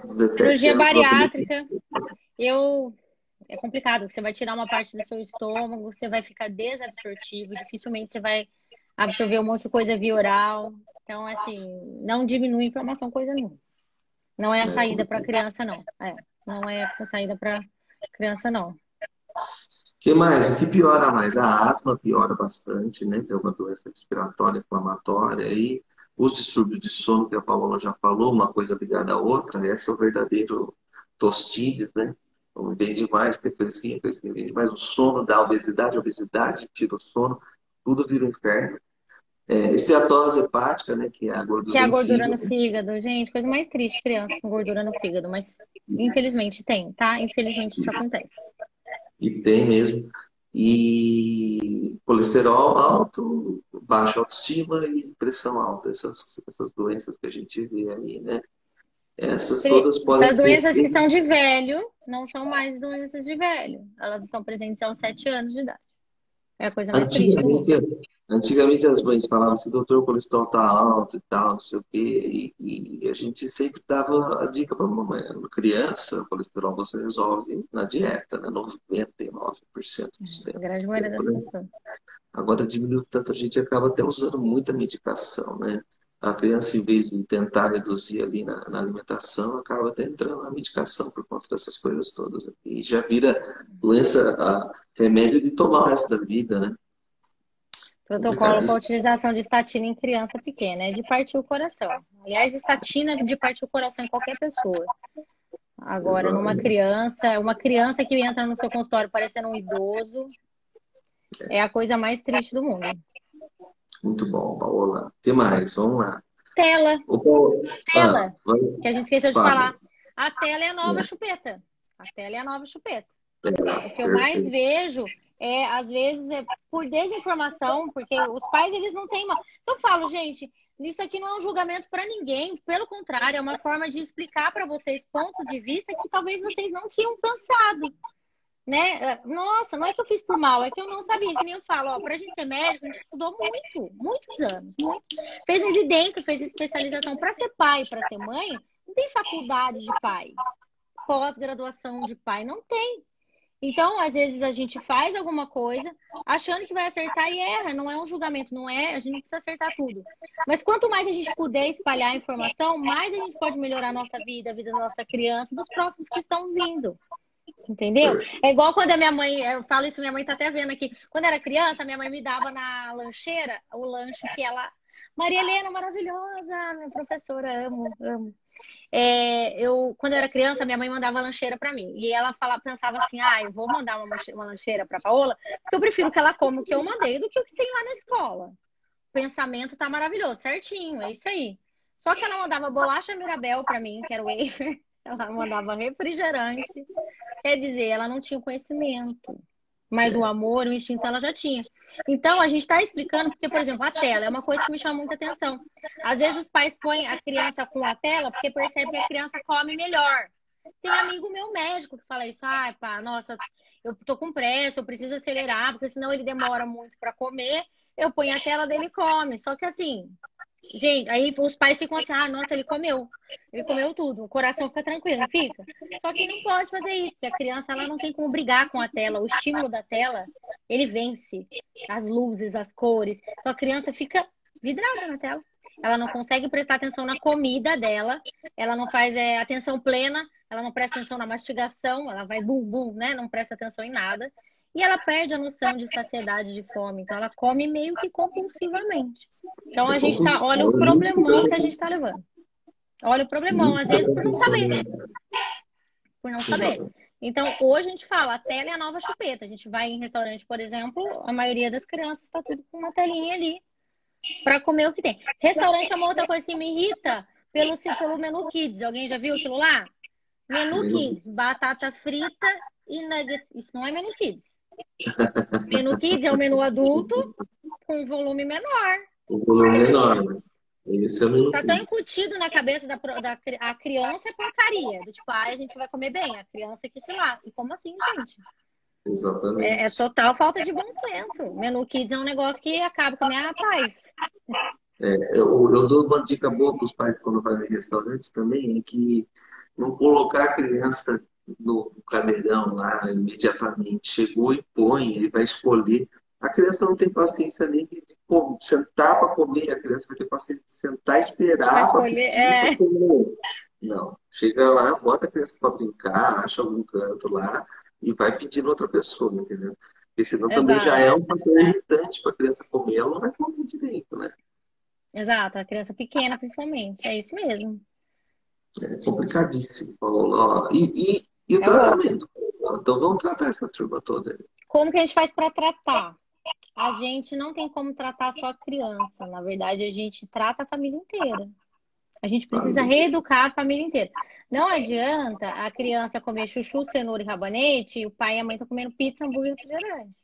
17, cirurgia bariátrica, eu é complicado, você vai tirar uma parte do seu estômago, você vai ficar desabsortivo, dificilmente você vai absorver um monte de coisa via oral. Então, assim, não diminui a inflamação coisa nenhuma. Não é a é, saída para criança, não. É, não é a saída para Criança não. Que mais? O que piora mais? A asma piora bastante, né? Que é uma doença respiratória inflamatória. E os distúrbios de sono, que a Paola já falou, uma coisa ligada à outra, esse é o verdadeiro tostides, né? Vem demais, porque fresquinho, fresquinho, vem demais. O sono da obesidade, obesidade tira o sono, tudo vira um inferno. É, esteatose hepática, né? Que é a gordura, que é a gordura no, fígado. no fígado. Gente, coisa mais triste, criança com gordura no fígado, mas infelizmente tem, tá? Infelizmente isso acontece. E tem mesmo. E colesterol alto, baixa autoestima e pressão alta, essas, essas doenças que a gente vê aí, né? Essas todas podem Essas doenças que são de velho não são mais doenças de velho. Elas estão presentes aos 7 anos de idade. É a coisa mais triste. Antigamente as mães falavam assim, doutor, o colesterol tá alto e tal, não sei o quê. E, e a gente sempre dava a dica para a mamãe. Criança, o colesterol você resolve na dieta, né? 99% dos tempos. A grande maioria das pessoas. Agora diminuiu tanto, a gente acaba até usando muita medicação, né? A criança, em vez de tentar reduzir ali na, na alimentação, acaba até entrando na medicação por conta dessas coisas todas. E já vira doença, a, remédio de tomar o resto da vida, né? Protocolo para utilização de estatina em criança pequena, é de partir o coração. Aliás, estatina é de partir o coração em qualquer pessoa. Agora, numa criança, uma criança que entra no seu consultório parecendo um idoso, é a coisa mais triste do mundo. Muito bom, Paola. O que mais? Vamos lá. Tela. Opa. Tela. Ah, que a gente esqueceu de falar. A tela é a nova é. chupeta. A tela é a nova chupeta. É, o que eu mais vejo é, às vezes, é por desinformação, porque os pais, eles não têm uma... Eu falo, gente, isso aqui não é um julgamento para ninguém, pelo contrário, é uma forma de explicar para vocês ponto de vista que talvez vocês não tinham pensado. Né? Nossa, não é que eu fiz por mal, é que eu não sabia, que nem eu falo, ó, pra gente ser médico, a gente estudou muito, muitos anos, muito. Fez residência, fez especialização para ser pai, para ser mãe, não tem faculdade de pai. Pós-graduação de pai, não tem. Então, às vezes a gente faz alguma coisa achando que vai acertar e erra. Não é um julgamento, não é. A gente não precisa acertar tudo. Mas quanto mais a gente puder espalhar a informação, mais a gente pode melhorar a nossa vida, a vida da nossa criança, dos próximos que estão vindo. Entendeu? É igual quando a minha mãe, eu falo isso, minha mãe tá até vendo aqui. Quando era criança, minha mãe me dava na lancheira o lanche que ela. Maria Helena, maravilhosa, minha professora, amo, amo. É, eu, quando eu era criança, minha mãe mandava lancheira para mim. E ela falava, pensava assim: ah, eu vou mandar uma, uma lancheira para Paola, porque eu prefiro que ela coma o que eu mandei do que o que tem lá na escola. O pensamento tá maravilhoso, certinho, é isso aí. Só que ela mandava bolacha Mirabel para mim, que era wafer. [laughs] Ela mandava refrigerante. Quer dizer, ela não tinha conhecimento. Mas o amor, o instinto ela já tinha. Então, a gente está explicando, porque, por exemplo, a tela é uma coisa que me chama muita atenção. Às vezes os pais põem a criança com a tela porque percebem que a criança come melhor. Tem amigo meu médico que fala isso, ah, pá, nossa, eu tô com pressa, eu preciso acelerar, porque senão ele demora muito para comer. Eu ponho a tela dele e come. Só que assim, Gente, aí os pais ficam assim, ah, nossa, ele comeu. Ele comeu tudo. O coração fica tranquilo, fica? Só que não pode fazer isso, porque a criança ela não tem como brigar com a tela. O estímulo da tela, ele vence. As luzes, as cores. Então a criança fica vidrada na tela. Ela não consegue prestar atenção na comida dela. Ela não faz é, atenção plena. Ela não presta atenção na mastigação. Ela vai bum, bum, né? Não presta atenção em nada e ela perde a noção de saciedade de fome. Então, ela come meio que compulsivamente. Então, a gente tá. Olha o problemão que a gente está levando. Olha o problemão, às vezes, por não saber. Por não saber. Então, hoje a gente fala, a tela é a nova chupeta. A gente vai em restaurante, por exemplo, a maioria das crianças está tudo com uma telinha ali para comer o que tem. Restaurante é uma outra coisa que me irrita pelo, pelo menu Kids. Alguém já viu aquilo lá? Menu Kids, batata frita e nuggets. Isso não é menu Kids. Menu Kids é o menu adulto com volume menor. O volume menor. Isso é Tá tão incutido na cabeça da, da a criança é porcaria. Do tipo, ah, a gente vai comer bem. A criança é que se lasca. Como assim, gente? Exatamente. É, é, total falta de bom senso. Menu Kids é um negócio que acaba com a minha paz. É, eu, eu, dou uma dica boa para os pais quando vai em restaurantes também, é que não colocar a criança no cadeirão lá imediatamente, chegou e põe, ele vai escolher. A criança não tem paciência nem de, de sentar para comer, a criança vai ter paciência de sentar e esperar escolher, é... comer. Não, chega lá, bota a criança para brincar, acha algum canto lá e vai pedindo outra pessoa, entendeu? Porque senão Exato. também já é um fator irritante para a criança comer, ela não vai comer direito, né? Exato, a criança pequena principalmente, é isso mesmo. É complicadíssimo, Paula. E, e, e o é tratamento? Então vamos tratar essa turma toda. Como que a gente faz para tratar? A gente não tem como tratar só a criança. Na verdade, a gente trata a família inteira. A gente precisa reeducar a família inteira. Não adianta a criança comer chuchu, cenoura e rabanete e o pai e a mãe estão comendo pizza, hambúrguer e refrigerante.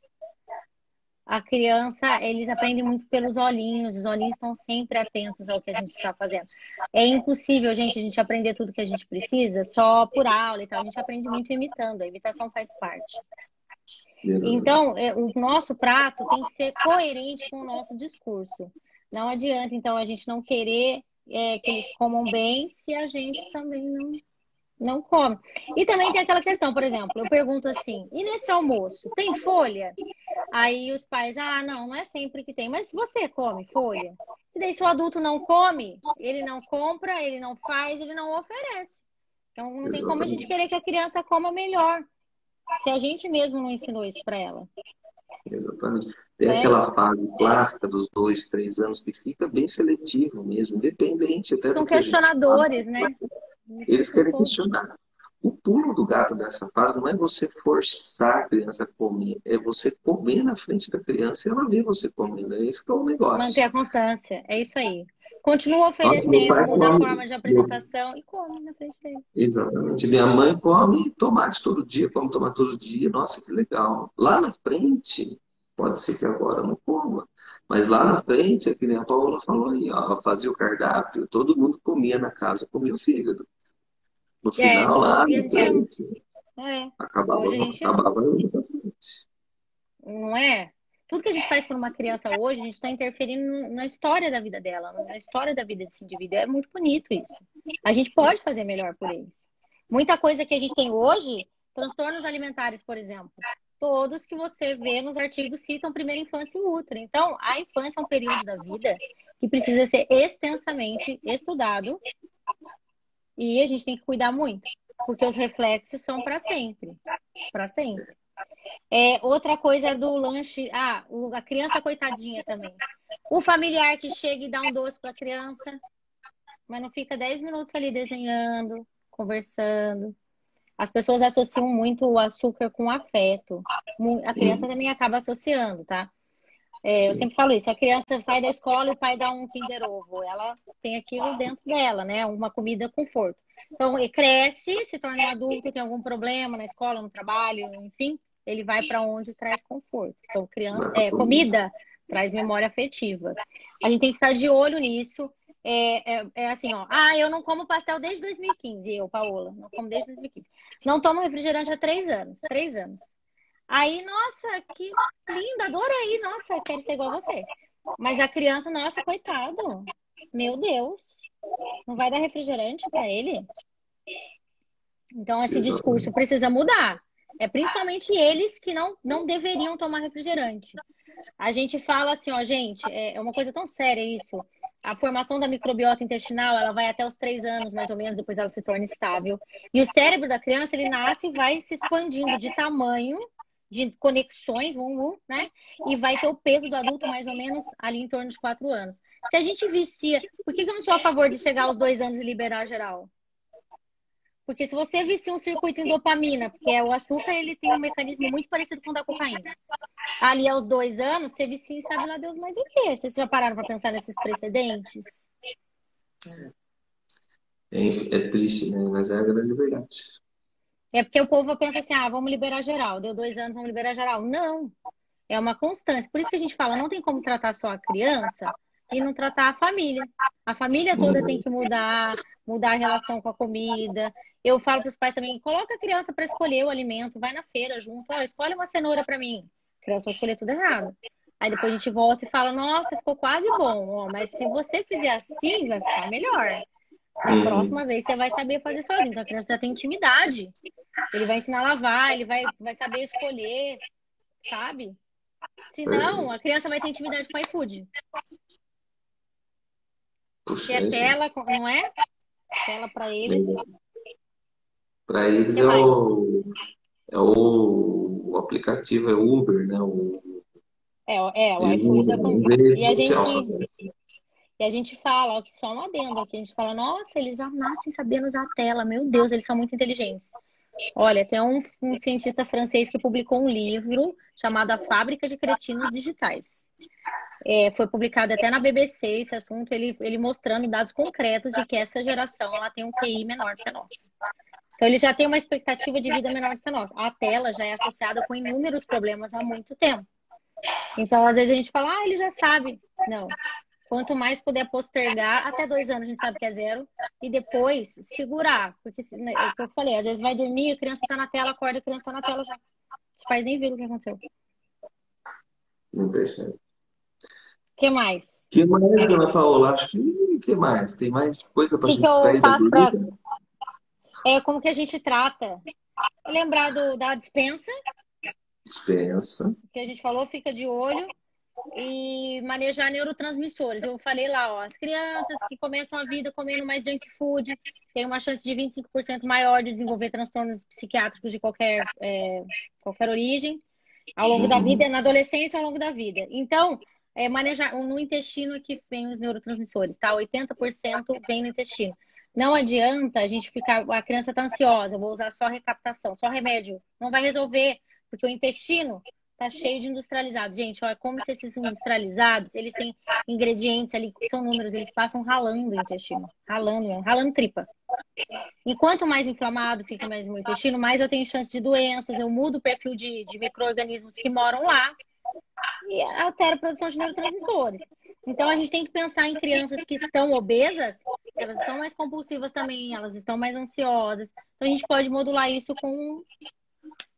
A criança, eles aprendem muito pelos olhinhos, os olhinhos estão sempre atentos ao que a gente está fazendo. É impossível, gente, a gente aprender tudo que a gente precisa só por aula e tal. A gente aprende muito imitando, a imitação faz parte. Então, é, o nosso prato tem que ser coerente com o nosso discurso. Não adianta, então, a gente não querer é, que eles comam bem se a gente também não não come. E também tem aquela questão, por exemplo, eu pergunto assim: e nesse almoço, tem folha? Aí os pais, ah, não, não é sempre que tem, mas você come folha? E daí, se o adulto não come, ele não compra, ele não faz, ele não oferece. Então, não tem como a gente querer que a criança coma melhor, se a gente mesmo não ensinou isso para ela. Exatamente. Tem é. aquela fase clássica dos dois, três anos que fica bem seletivo mesmo, independente até São questionadores, né? Eles querem questionar. O pulo do gato dessa fase não é você forçar a criança a comer, é você comer na frente da criança e ela ver você comendo. É esse que é o negócio. Manter a constância, é isso aí. Continua oferecendo, Nossa, muda come. a forma de apresentação e come na frente dele. Exatamente. Minha mãe come tomate todo dia, come tomate todo dia. Nossa, que legal. Lá na frente, pode ser que agora não coma. Mas lá na frente, é que nem a Paola falou aí, ó, ela fazia o cardápio, todo mundo comia na casa, comia o fígado. No é, final, lá frente, é. acabava, gente... acabava Não é? Tudo que a gente faz por uma criança hoje, a gente está interferindo na história da vida dela, na história da vida desse indivíduo. É muito bonito isso. A gente pode fazer melhor por eles. Muita coisa que a gente tem hoje, transtornos alimentares, por exemplo todos que você vê nos artigos citam primeira infância e útero. Então, a infância é um período da vida que precisa ser extensamente estudado e a gente tem que cuidar muito, porque os reflexos são para sempre, para sempre. É, outra coisa é do lanche, ah, a criança coitadinha também. O familiar que chega e dá um doce para a criança, mas não fica 10 minutos ali desenhando, conversando. As pessoas associam muito o açúcar com afeto. A criança também acaba associando, tá? É, eu sempre falo isso, a criança sai da escola e o pai dá um Kinder Ovo. Ela tem aquilo dentro dela, né? Uma comida conforto. Então, ele cresce, se torna um adulto, tem algum problema na escola, no trabalho, enfim, ele vai para onde traz conforto. Então, criança, é, comida traz memória afetiva. A gente tem que ficar de olho nisso é, é, é, assim, ó. Ah, eu não como pastel desde 2015, eu, Paola. Não como desde 2015. Não tomo refrigerante há três anos. Três anos. Aí, nossa, que linda, adorei. Nossa, quero ser igual a você. Mas a criança, nossa, coitado. Meu Deus. Não vai dar refrigerante para ele? Então, esse discurso precisa mudar. É principalmente eles que não, não deveriam tomar refrigerante. A gente fala assim, ó, gente, é, é uma coisa tão séria isso a formação da microbiota intestinal ela vai até os três anos, mais ou menos, depois ela se torna estável. E o cérebro da criança, ele nasce e vai se expandindo de tamanho, de conexões, vum, né? E vai ter o peso do adulto mais ou menos ali em torno de quatro anos. Se a gente vicia, por que eu não sou a favor de chegar aos dois anos e liberar geral? Porque se você vicia um circuito em dopamina, porque é o açúcar ele tem um mecanismo muito parecido com o da cocaína. Ali aos dois anos, você vicia e sabe lá Deus mais o quê? Vocês já pararam para pensar nesses precedentes? É, é, triste, né? Mas é a grande verdade. É porque o povo pensa assim, ah, vamos liberar geral. Deu dois anos, vamos liberar geral. Não. É uma constância. Por isso que a gente fala, não tem como tratar só a criança e não tratar a família. A família toda tem que mudar, mudar a relação com a comida. Eu falo para os pais também, coloca a criança para escolher o alimento, vai na feira junto, ó, escolhe uma cenoura para mim. A criança vai escolher tudo errado. Aí depois a gente volta e fala, nossa, ficou quase bom, ó, mas se você fizer assim, vai ficar melhor. Na uhum. próxima vez você vai saber fazer sozinho. Então a criança já tem intimidade. Ele vai ensinar a lavar, ele vai, vai saber escolher, sabe? Se não, a criança vai ter intimidade com o iFood. Que é tela, não é? Tela para eles. Para eles é o, é o, aplicativo, é Uber, né? O, é, é, o iFood da é E a gente, e a gente fala, ó, que só um adendo aqui, a gente fala, nossa, eles já nascem sabendo usar a tela, meu Deus, eles são muito inteligentes. Olha, tem um, um cientista francês que publicou um livro chamado A Fábrica de Cretinos Digitais. É, foi publicado até na BBC esse assunto, ele, ele mostrando dados concretos de que essa geração ela tem um QI menor que a nossa. Então, ele já tem uma expectativa de vida menor que a nossa. A tela já é associada com inúmeros problemas há muito tempo. Então, às vezes a gente fala, ah, ele já sabe. Não. Quanto mais puder postergar, até dois anos a gente sabe que é zero, e depois segurar. Porque né, é o que eu falei, às vezes vai dormir, a criança tá na tela, acorda, a criança tá na tela já. Os pais nem viram o que aconteceu. Não percebe. O que mais? O que mais, dona Paola? Acho que que mais? Tem mais coisa para gente que eu faço pra... É como que a gente trata. Lembrar do, da dispensa. Dispensa. Que a gente falou, fica de olho. E manejar neurotransmissores. Eu falei lá, ó, as crianças que começam a vida comendo mais junk food têm uma chance de 25% maior de desenvolver transtornos psiquiátricos de qualquer, é, qualquer origem ao longo da vida, na adolescência ao longo da vida. Então, é, manejar no intestino que vem os neurotransmissores, tá? 80% vem no intestino. Não adianta a gente ficar, a criança está ansiosa, vou usar só recaptação, só remédio. Não vai resolver, porque o intestino tá cheio de industrializados. Gente, olha como se esses industrializados, eles têm ingredientes ali, que são números, eles passam ralando o intestino, ralando, ralando tripa. E quanto mais inflamado fica mais o meu intestino, mais eu tenho chance de doenças, eu mudo o perfil de, de micro-organismos que moram lá e altera a produção de neurotransmissores. Então a gente tem que pensar em crianças que estão obesas, elas estão mais compulsivas também, elas estão mais ansiosas. Então a gente pode modular isso com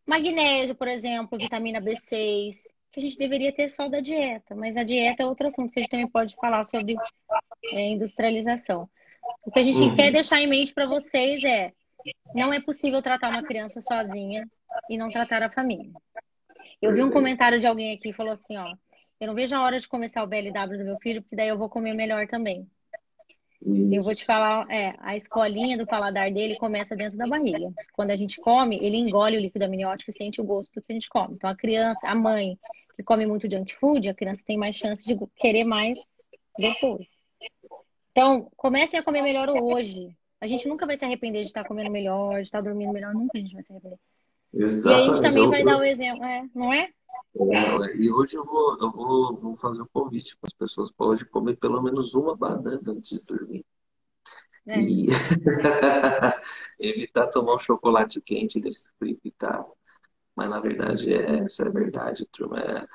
magnésio, por exemplo, vitamina B6, que a gente deveria ter só da dieta, mas a dieta é outro assunto que a gente também pode falar sobre é, industrialização. O que a gente uhum. quer deixar em mente para vocês é: não é possível tratar uma criança sozinha e não tratar a família. Eu vi um comentário de alguém aqui que falou assim, ó, eu não vejo a hora de começar o BLW do meu filho, porque daí eu vou comer melhor também. Isso. Eu vou te falar, é, a escolinha do paladar dele começa dentro da barriga. Quando a gente come, ele engole o líquido amniótico e sente o gosto do que a gente come. Então a criança, a mãe que come muito junk food, a criança tem mais chance de querer mais depois. Então, comecem a comer melhor hoje. A gente nunca vai se arrepender de estar comendo melhor, de estar dormindo melhor, nunca a gente vai se arrepender. Exatamente. E a gente também vai dar o exemplo, é, não é? é? E hoje eu vou, eu vou, vou fazer um convite para as pessoas para hoje comer pelo menos uma banana antes de dormir. É. E [laughs] evitar tomar um chocolate quente desse frio que tá. Mas na verdade é, essa é a verdade, turma. É,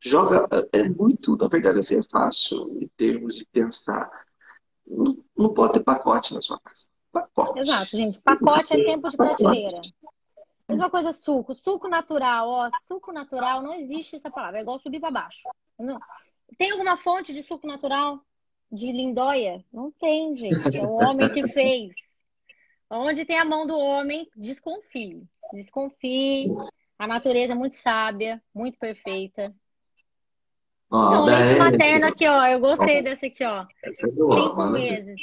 joga, é muito, na verdade assim, é fácil em termos de pensar. Não, não pode ter pacote na sua casa. Pacote. Exato, gente. Pacote é tempo de prateleira. Mesma coisa suco. Suco natural, ó. Suco natural, não existe essa palavra. É igual subir para baixo. Não. Tem alguma fonte de suco natural? De lindóia? Não tem, gente. É o homem que fez. Onde tem a mão do homem, desconfie. Desconfie. A natureza é muito sábia, muito perfeita. Oh, então, leite materno aqui, ó. Eu gostei desse aqui, ó. É Cinco meses.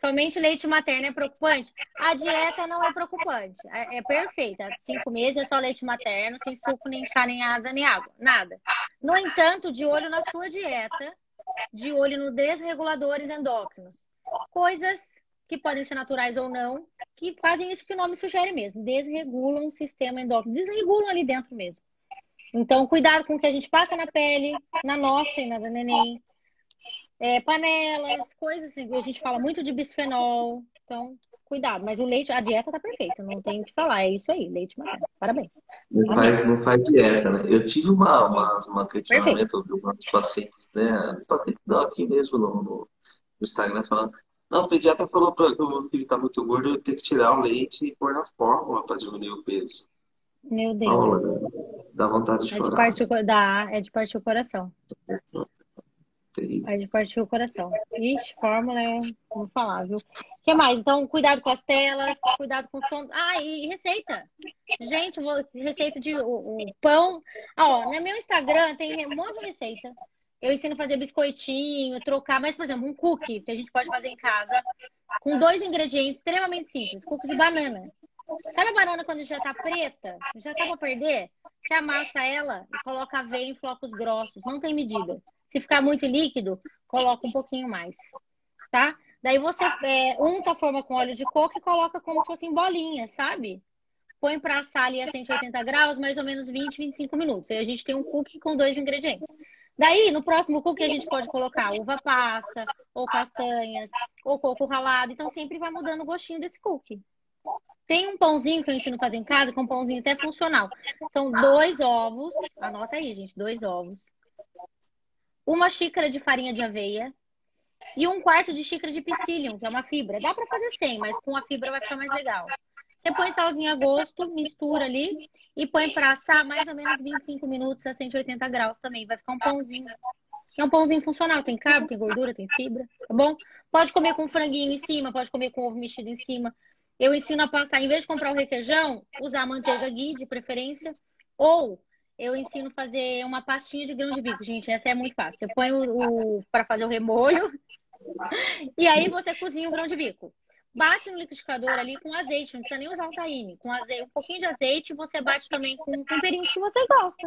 Somente leite materno é preocupante? A dieta não é preocupante. É, é, perfeita. Cinco meses é só leite materno, sem suco, nem chá, nem nada, nem água. Nada. No entanto, de olho na sua dieta, de olho no desreguladores endócrinos. Coisas que podem ser naturais ou não, que fazem isso que o nome sugere mesmo. Desregulam o sistema endócrino. Desregulam ali dentro mesmo. Então, cuidado com o que a gente passa na pele, na nossa e na da neném é, panelas, coisas assim. A gente fala muito de bisfenol, então cuidado. Mas o leite, a dieta tá perfeita, não tenho o que falar. É isso aí, leite materno. Parabéns. Não faz, não faz dieta, né? Eu tive uma, uma, uma questionamento de alguns pacientes, né? Os pacientes não, aqui mesmo no, no, Instagram falando. Não, o pediatra falou para que o meu filho tá muito gordo, eu tenho que tirar o leite e pôr na fórmula para diminuir o peso. Meu Deus. Paula, dá vontade de é chorar. De partir, dá, é de partir o coração. Aí de partir o coração. Ixi, fórmula, é... vou falar, viu? O que mais? Então, cuidado com as telas, cuidado com o som. Ah, e receita. Gente, vou... receita de o, o pão. Ah, ó, no meu Instagram tem um monte de receita. Eu ensino a fazer biscoitinho, trocar, mas, por exemplo, um cookie que a gente pode fazer em casa, com dois ingredientes extremamente simples, cookies e banana. Sabe a banana quando já tá preta? Já tá pra perder? Você amassa ela e coloca aveia em flocos grossos. Não tem medida. Se ficar muito líquido, coloca um pouquinho mais, tá? Daí você é, unta a forma com óleo de coco e coloca como se fossem bolinhas, sabe? Põe para assar ali a 180 graus, mais ou menos 20, 25 minutos. Aí a gente tem um cookie com dois ingredientes. Daí, no próximo cookie, a gente pode colocar uva passa, ou castanhas, ou coco ralado. Então, sempre vai mudando o gostinho desse cookie. Tem um pãozinho que eu ensino a fazer em casa, que é um pãozinho até funcional. São dois ovos, anota aí, gente, dois ovos. Uma xícara de farinha de aveia e um quarto de xícara de psyllium, que é uma fibra. Dá para fazer sem, mas com a fibra vai ficar mais legal. Você põe salzinho a gosto, mistura ali e põe para assar mais ou menos 25 minutos a 180 graus também. Vai ficar um pãozinho. É um pãozinho funcional, tem carbo, tem gordura, tem fibra, tá bom? Pode comer com franguinho em cima, pode comer com ovo mexido em cima. Eu ensino a passar, em vez de comprar o requeijão, usar manteiga ghee de preferência. Ou eu ensino a fazer uma pastinha de grão de bico. Gente, essa é muito fácil. Você põe o, o para fazer o remolho [laughs] e aí você cozinha o grão de bico. Bate no liquidificador ali com azeite, não precisa nem usar o tahine. Com azeite, um pouquinho de azeite, você bate também com temperinhos que você gosta.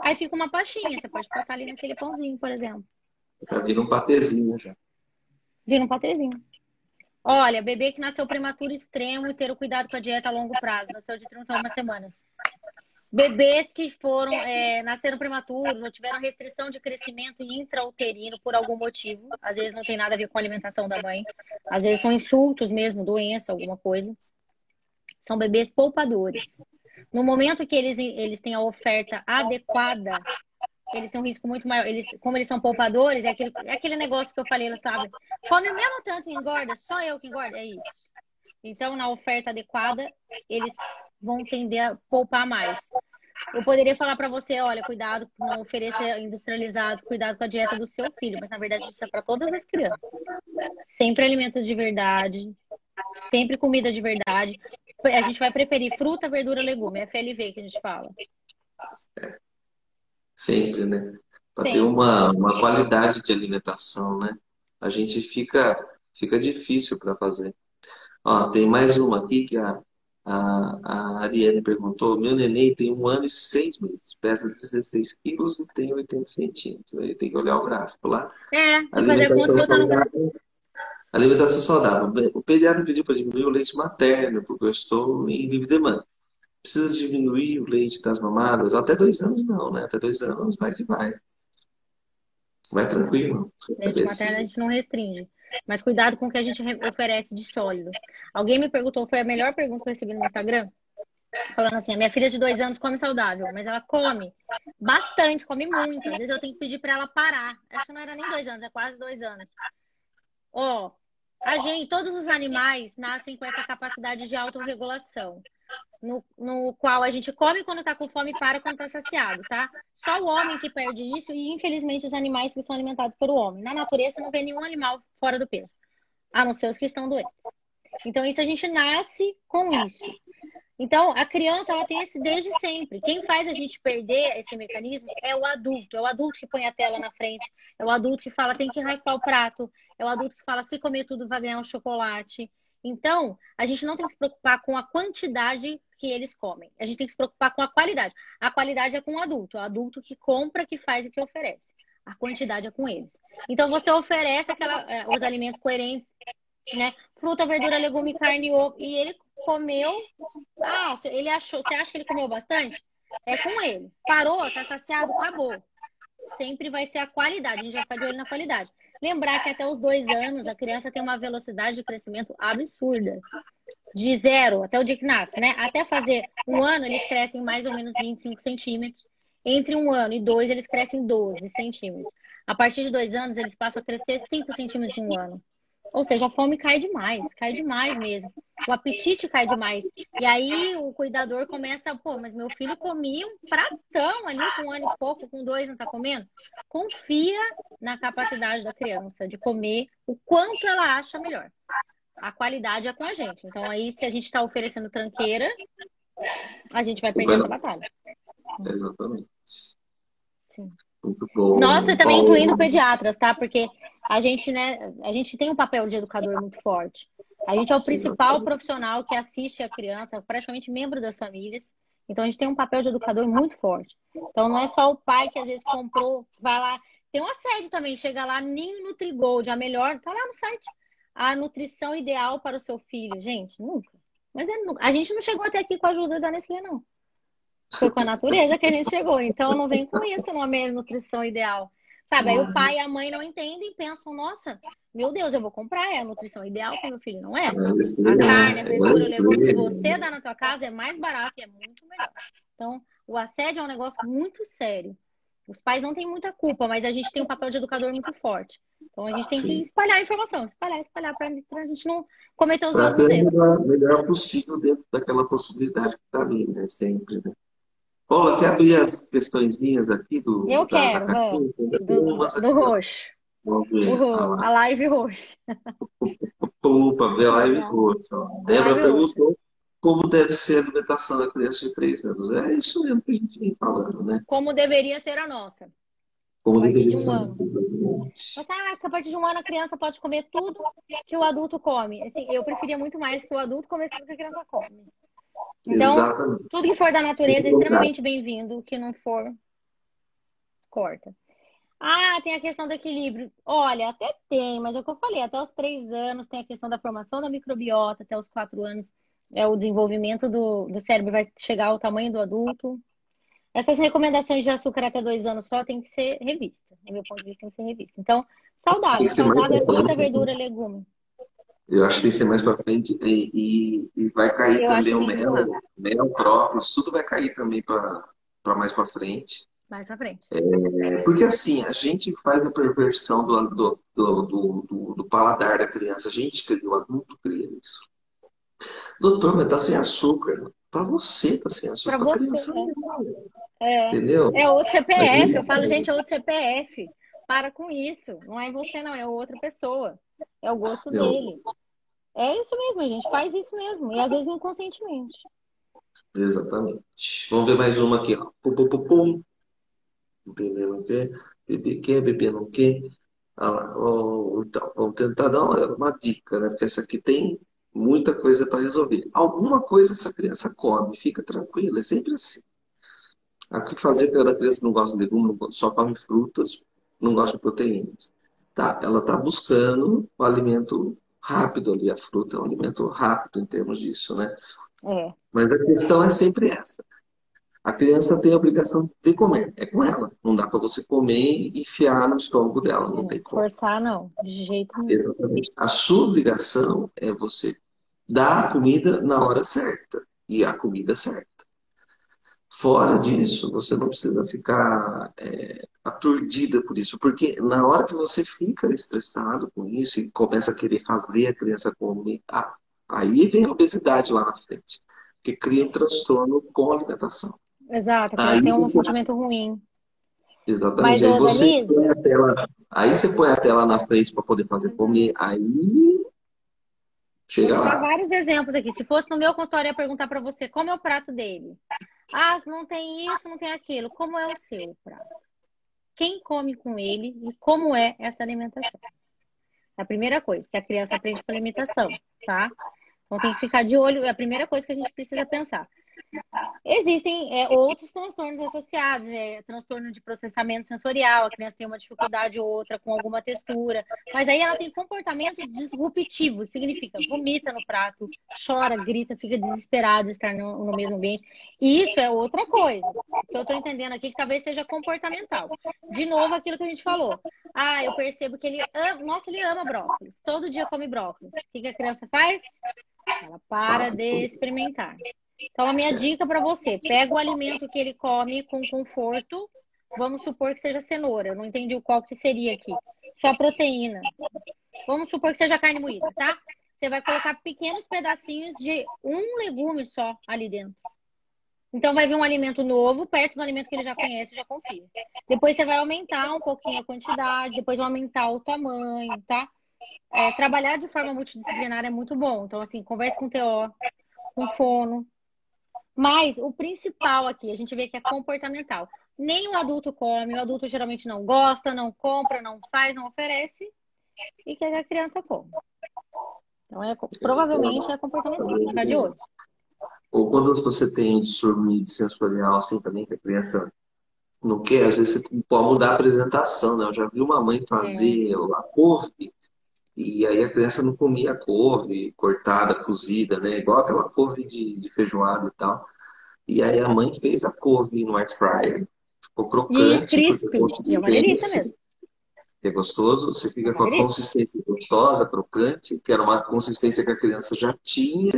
Aí fica uma pastinha, você pode passar ali naquele pãozinho, por exemplo. Já vira um patezinho já. Vira um patezinho. Olha, bebê que nasceu prematuro extremo e ter o cuidado com a dieta a longo prazo, nasceu de 31 semanas. Bebês que foram, é, nasceram prematuros ou tiveram restrição de crescimento intrauterino por algum motivo. Às vezes não tem nada a ver com a alimentação da mãe. Às vezes são insultos mesmo, doença, alguma coisa. São bebês poupadores. No momento que eles, eles têm a oferta adequada, eles têm um risco muito maior. Eles, como eles são poupadores, é aquele, é aquele negócio que eu falei, sabe? Come o mesmo tanto e engorda, só eu que engorda, é isso. Então, na oferta adequada, eles vão tender a poupar mais. Eu poderia falar para você, olha, cuidado, não oferecer industrializado, cuidado com a dieta do seu filho, mas na verdade isso é para todas as crianças. Sempre alimentos de verdade, sempre comida de verdade. A gente vai preferir fruta, verdura, legume, FLV que a gente fala. Sempre, né? Para ter uma, uma qualidade de alimentação, né? A gente fica, fica difícil para fazer. Ó, tem mais uma aqui que a, a, a Ariane perguntou. Meu neném tem um ano e seis meses, pesa 16 quilos e tem 80 centímetros. Aí tem que olhar o gráfico lá. É, conta saudável. Alimentação saudável. O pediatra pediu para diminuir o leite materno, porque eu estou em livre demanda. Precisa diminuir o leite das mamadas? Até dois anos não, né? Até dois anos vai que vai. Vai tranquilo. Leite materno a gente não restringe. Mas cuidado com o que a gente oferece de sólido. Alguém me perguntou, foi a melhor pergunta que eu recebi no Instagram, falando assim: a minha filha de dois anos come saudável, mas ela come bastante, come muito. Às vezes eu tenho que pedir para ela parar. Acho que não era nem dois anos, é quase dois anos. Ó, a gente, todos os animais nascem com essa capacidade de autorregulação no, no qual a gente come quando está com fome e para quando está saciado, tá? Só o homem que perde isso e, infelizmente, os animais que são alimentados pelo homem. Na natureza não vê nenhum animal fora do peso, a não ser os que estão doentes. Então, isso a gente nasce com isso. Então, a criança, ela tem esse desde sempre. Quem faz a gente perder esse mecanismo é o adulto. É o adulto que põe a tela na frente. É o adulto que fala, tem que raspar o prato. É o adulto que fala, se comer tudo, vai ganhar um chocolate. Então, a gente não tem que se preocupar com a quantidade que eles comem. A gente tem que se preocupar com a qualidade. A qualidade é com o adulto, o adulto que compra, que faz e que oferece. A quantidade é com eles. Então, você oferece aquela, é, os alimentos coerentes, né? Fruta, verdura, legume, carne e ovo. E ele comeu. Ah, ele achou. Você acha que ele comeu bastante? É com ele. Parou, tá saciado, acabou. Sempre vai ser a qualidade. A gente vai ficar de olho na qualidade. Lembrar que até os dois anos a criança tem uma velocidade de crescimento absurda. De zero até o dia que nasce, né? Até fazer um ano, eles crescem mais ou menos 25 centímetros. Entre um ano e dois, eles crescem 12 centímetros. A partir de dois anos, eles passam a crescer 5 centímetros em um ano. Ou seja, a fome cai demais, cai demais mesmo. O apetite cai demais. E aí o cuidador começa, pô, mas meu filho comia um pratão ali com um ano e pouco, com dois não tá comendo. Confia na capacidade da criança de comer o quanto ela acha melhor. A qualidade é com a gente. Então aí, se a gente está oferecendo tranqueira, a gente vai perder essa batalha. Exatamente. Sim. Muito bom. Nossa, também bom. incluindo pediatras, tá? Porque a gente, né, a gente tem um papel de educador muito forte. A gente é o principal profissional que assiste a criança, praticamente membro das famílias. Então a gente tem um papel de educador muito forte. Então não é só o pai que às vezes comprou, vai lá. Tem uma sede também, chega lá, Ninho Nutrigold, a melhor, tá lá no site. A nutrição ideal para o seu filho. Gente, nunca. Mas é, a gente não chegou até aqui com a ajuda da Nestlé, não. Foi com a natureza que a gente chegou. Então não vem com isso, não é nutrição ideal. Sabe? Aí o pai e a mãe não entendem e pensam, nossa, meu Deus, eu vou comprar, é a nutrição ideal para meu filho, não é? A carne, a verdura, o legume que você dá na tua casa é mais barato e é muito melhor. Então, o assédio é um negócio muito sério. Os pais não têm muita culpa, mas a gente tem um papel de educador muito forte. Então a gente tem Sim. que espalhar a informação, espalhar, espalhar, para a gente não cometer os mesmos erros. O melhor possível dentro daquela possibilidade que está ali, né? Sempre, né? Paula, quer abrir as questõezinhas aqui do. Eu da, quero, da do, do, do roxo. Vamos ver. O, a live roxa. Opa, ver a live roxa. Débora perguntou como deve ser a alimentação da criança de 3 anos. É isso mesmo que a gente vem falando, né? Como deveria ser a nossa. Como deveria de um ser. Ano. Você, ah, a partir de um ano a criança pode comer tudo que o adulto come. Assim, eu preferia muito mais que o adulto comesse tudo que a criança come. Então, Exatamente. tudo que for da natureza é extremamente bem-vindo. O que não for, corta. Ah, tem a questão do equilíbrio. Olha, até tem, mas é o que eu falei, até os três anos tem a questão da formação da microbiota, até os quatro anos é, o desenvolvimento do, do cérebro vai chegar ao tamanho do adulto. Essas recomendações de açúcar até dois anos só tem que ser revista. No meu ponto de vista, tem que ser revista. Então, saudável. Saudável é fruta, verdura, legume. Eu acho que tem que ser mais para frente e, e, e, vai cair Eu também o mel, mel, própolis, tudo vai cair também para mais para frente. Mais para frente. É, porque assim, a gente faz a perversão do, do, do, do, do paladar da criança. A gente cria, o adulto cria isso. Doutor, mas tá sem açúcar. Para você tá sem açúcar. Para você. É. Entendeu? É outro CPF. Eu falo, gente, é outro CPF. Para com isso. Não é você, não. É outra pessoa. É o gosto Eu... dele. É isso mesmo, a gente faz isso mesmo. E às vezes inconscientemente. Exatamente. Vamos ver mais uma aqui. Pum, pum, pum, pum. Bebê não quer, bebê quer, bebê não quer. Ah, oh, então, vamos tentar dar uma, uma dica, né? Porque essa aqui tem muita coisa para resolver. Alguma coisa essa criança come, fica tranquila, é sempre assim. O que fazer quando a criança não gosta de legumes, só come frutas, não gosta de proteínas? Tá, ela está buscando o alimento rápido ali, a fruta é um alimento rápido em termos disso, né? É. Mas a questão é sempre essa. A criança tem a obrigação de comer, é com ela. Não dá para você comer e enfiar no estômago dela, não é, tem como. Forçar, não, de jeito nenhum. Exatamente. A sua obrigação é você dar a comida na hora certa e a comida certa. Fora disso, você não precisa ficar é, aturdida por isso, porque na hora que você fica estressado com isso e começa a querer fazer a criança comer, ah, aí vem a obesidade lá na frente, que cria um transtorno com a alimentação. Exato, aí tem um você... sentimento ruim. Exatamente. Mas, aí, você põe a tela, aí você põe a tela na frente para poder fazer comer, aí chega Vou lá. Vou vários exemplos aqui. Se fosse no meu consultório, eu ia perguntar para você como é o prato dele. Ah, não tem isso, não tem aquilo. Como é o seu prato? Quem come com ele e como é essa alimentação? É a primeira coisa, que a criança aprende com alimentação, tá? Então tem que ficar de olho, é a primeira coisa que a gente precisa pensar. Existem é, outros transtornos associados, é, transtorno de processamento sensorial, a criança tem uma dificuldade ou outra com alguma textura, mas aí ela tem comportamentos disruptivos, significa vomita no prato, chora, grita, fica desesperado de estar no, no mesmo ambiente. E isso é outra coisa, que eu estou entendendo aqui que talvez seja comportamental. De novo, aquilo que a gente falou. Ah, eu percebo que ele ama, nossa, ele ama brócolis, todo dia come brócolis. O que, que a criança faz? Ela para de experimentar. Então, a minha dica para você: pega o alimento que ele come com conforto. Vamos supor que seja cenoura. Eu não entendi o qual que seria aqui. Só proteína. Vamos supor que seja carne moída, tá? Você vai colocar pequenos pedacinhos de um legume só ali dentro. Então vai vir um alimento novo perto do alimento que ele já conhece, já confia. Depois você vai aumentar um pouquinho a quantidade, depois vai aumentar o tamanho, tá? É, trabalhar de forma multidisciplinar é muito bom. Então, assim, converse com o TO, com o fono, mas o principal aqui, a gente vê que é comportamental. Nem o adulto come, o adulto geralmente não gosta, não compra, não faz, não oferece, e que a criança come. Então, é, provavelmente é comportamental, ficar de olho. Ou quando você tem um distúrbio sensorial, assim, também, que a criança não quer, às vezes você pode mudar a apresentação, né? Eu já vi uma mãe fazer é. a couve e aí a criança não comia couve cortada, cozida, né? Igual aquela couve de, de feijoada e tal. E aí a mãe fez a couve no air fryer. Ficou crocante. E crisp. É uma delícia mesmo. é gostoso, você fica com a consistência gostosa, crocante, que era uma consistência que a criança já tinha.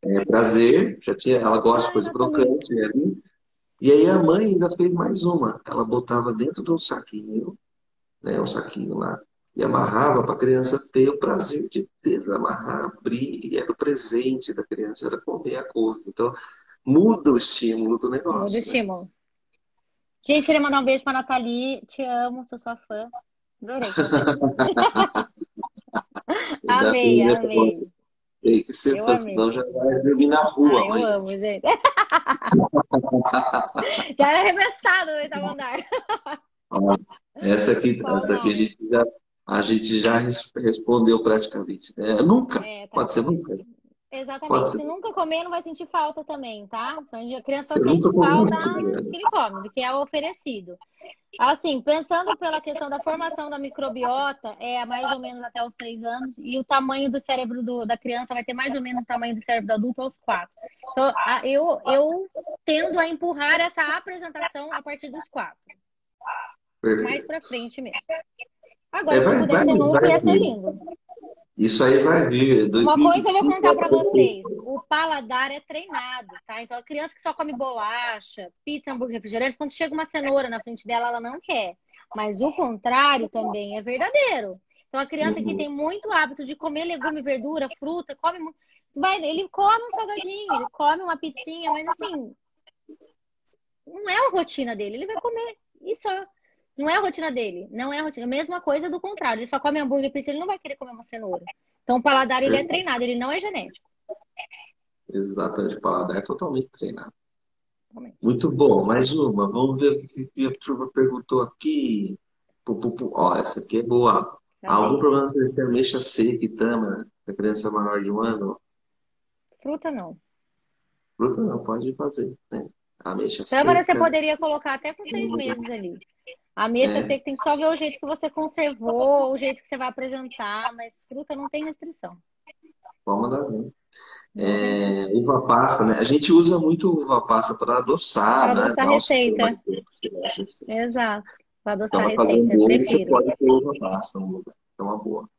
É, prazer, já tinha, ela gosta de coisa crocante né, ali. E aí a mãe ainda fez mais uma. Ela botava dentro de um saquinho, né, um saquinho lá, e amarrava para a criança ter o prazer de desamarrar, abrir, e era o presente da criança, era comer a couve. Então, muda o estímulo do negócio. Muda o né? estímulo. Gente, queria mandar um beijo para Nathalie. Te amo, sou sua fã. Adorei. [laughs] amei, amei. Tem que ser, senão já vai dormir na rua. Ai, eu amo, gente. [laughs] já era arremessado no oitavo andar. Essa aqui, essa aqui a gente já, a gente já respondeu praticamente. É, nunca. É, tá Pode ser nunca. Exatamente. Se nunca comer, não vai sentir falta também, tá? Então, a criança só sente falta do que ele come, do que é oferecido. Assim, pensando pela questão da formação da microbiota, é mais ou menos até os três anos, e o tamanho do cérebro do, da criança vai ter mais ou menos o tamanho do cérebro do adulto aos quatro. Então, eu, eu tendo a empurrar essa apresentação a partir dos quatro. Perfeito. Mais pra frente mesmo. Agora, é, vai, se pudesse ser nunca, ia ser lindo. Isso aí vai vir. Uma coisa eu vou contar para vocês: o paladar é treinado, tá? Então a criança que só come bolacha, pizza, hambúrguer, refrigerante, quando chega uma cenoura na frente dela, ela não quer. Mas o contrário também é verdadeiro. Então a criança que uhum. tem muito hábito de comer legume, verdura, fruta, come vai, ele come um salgadinho, ele come uma pizzinha, mas assim, não é a rotina dele, ele vai comer e só. Não é a rotina dele. Não é a rotina. Mesma coisa do contrário. Ele só come hambúrguer e pizza, ele não vai querer comer uma cenoura. Então o paladar ele é treinado, ele não é genético. Exatamente, o paladar é totalmente treinado. Muito bom, mais uma. Vamos ver o que a turma perguntou aqui. Ó, essa aqui é boa. Tá Algum problema de ser ameixa seca e tama da criança maior de um ano? Fruta não. Fruta não, pode fazer. Né? Ameixa Tâmara seca. você poderia colocar até com seis meses ali. A ameixa é. sei que tem que só ver o jeito que você conservou, o jeito que você vai apresentar, mas fruta não tem restrição. Vamos mandar ver. É, uva passa, né? A gente usa muito uva passa para adoçar, para adoçar né? receita. Exato. Para adoçar então, receita, bolo, prefiro. Você pode ter uva passa, é uma boa.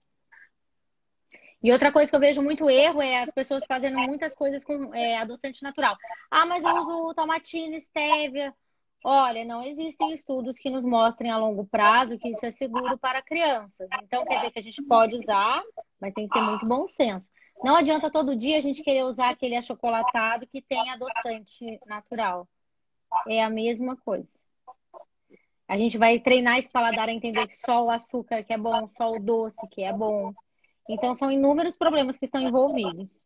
E outra coisa que eu vejo muito erro é as pessoas fazendo muitas coisas com é, adoçante natural. Ah, mas eu uso tomatina, stevia. Olha, não existem estudos que nos mostrem a longo prazo que isso é seguro para crianças. Então, quer dizer que a gente pode usar, mas tem que ter muito bom senso. Não adianta todo dia a gente querer usar aquele achocolatado que tem adoçante natural. É a mesma coisa. A gente vai treinar esse paladar a entender que só o açúcar que é bom, só o doce que é bom. Então, são inúmeros problemas que estão envolvidos.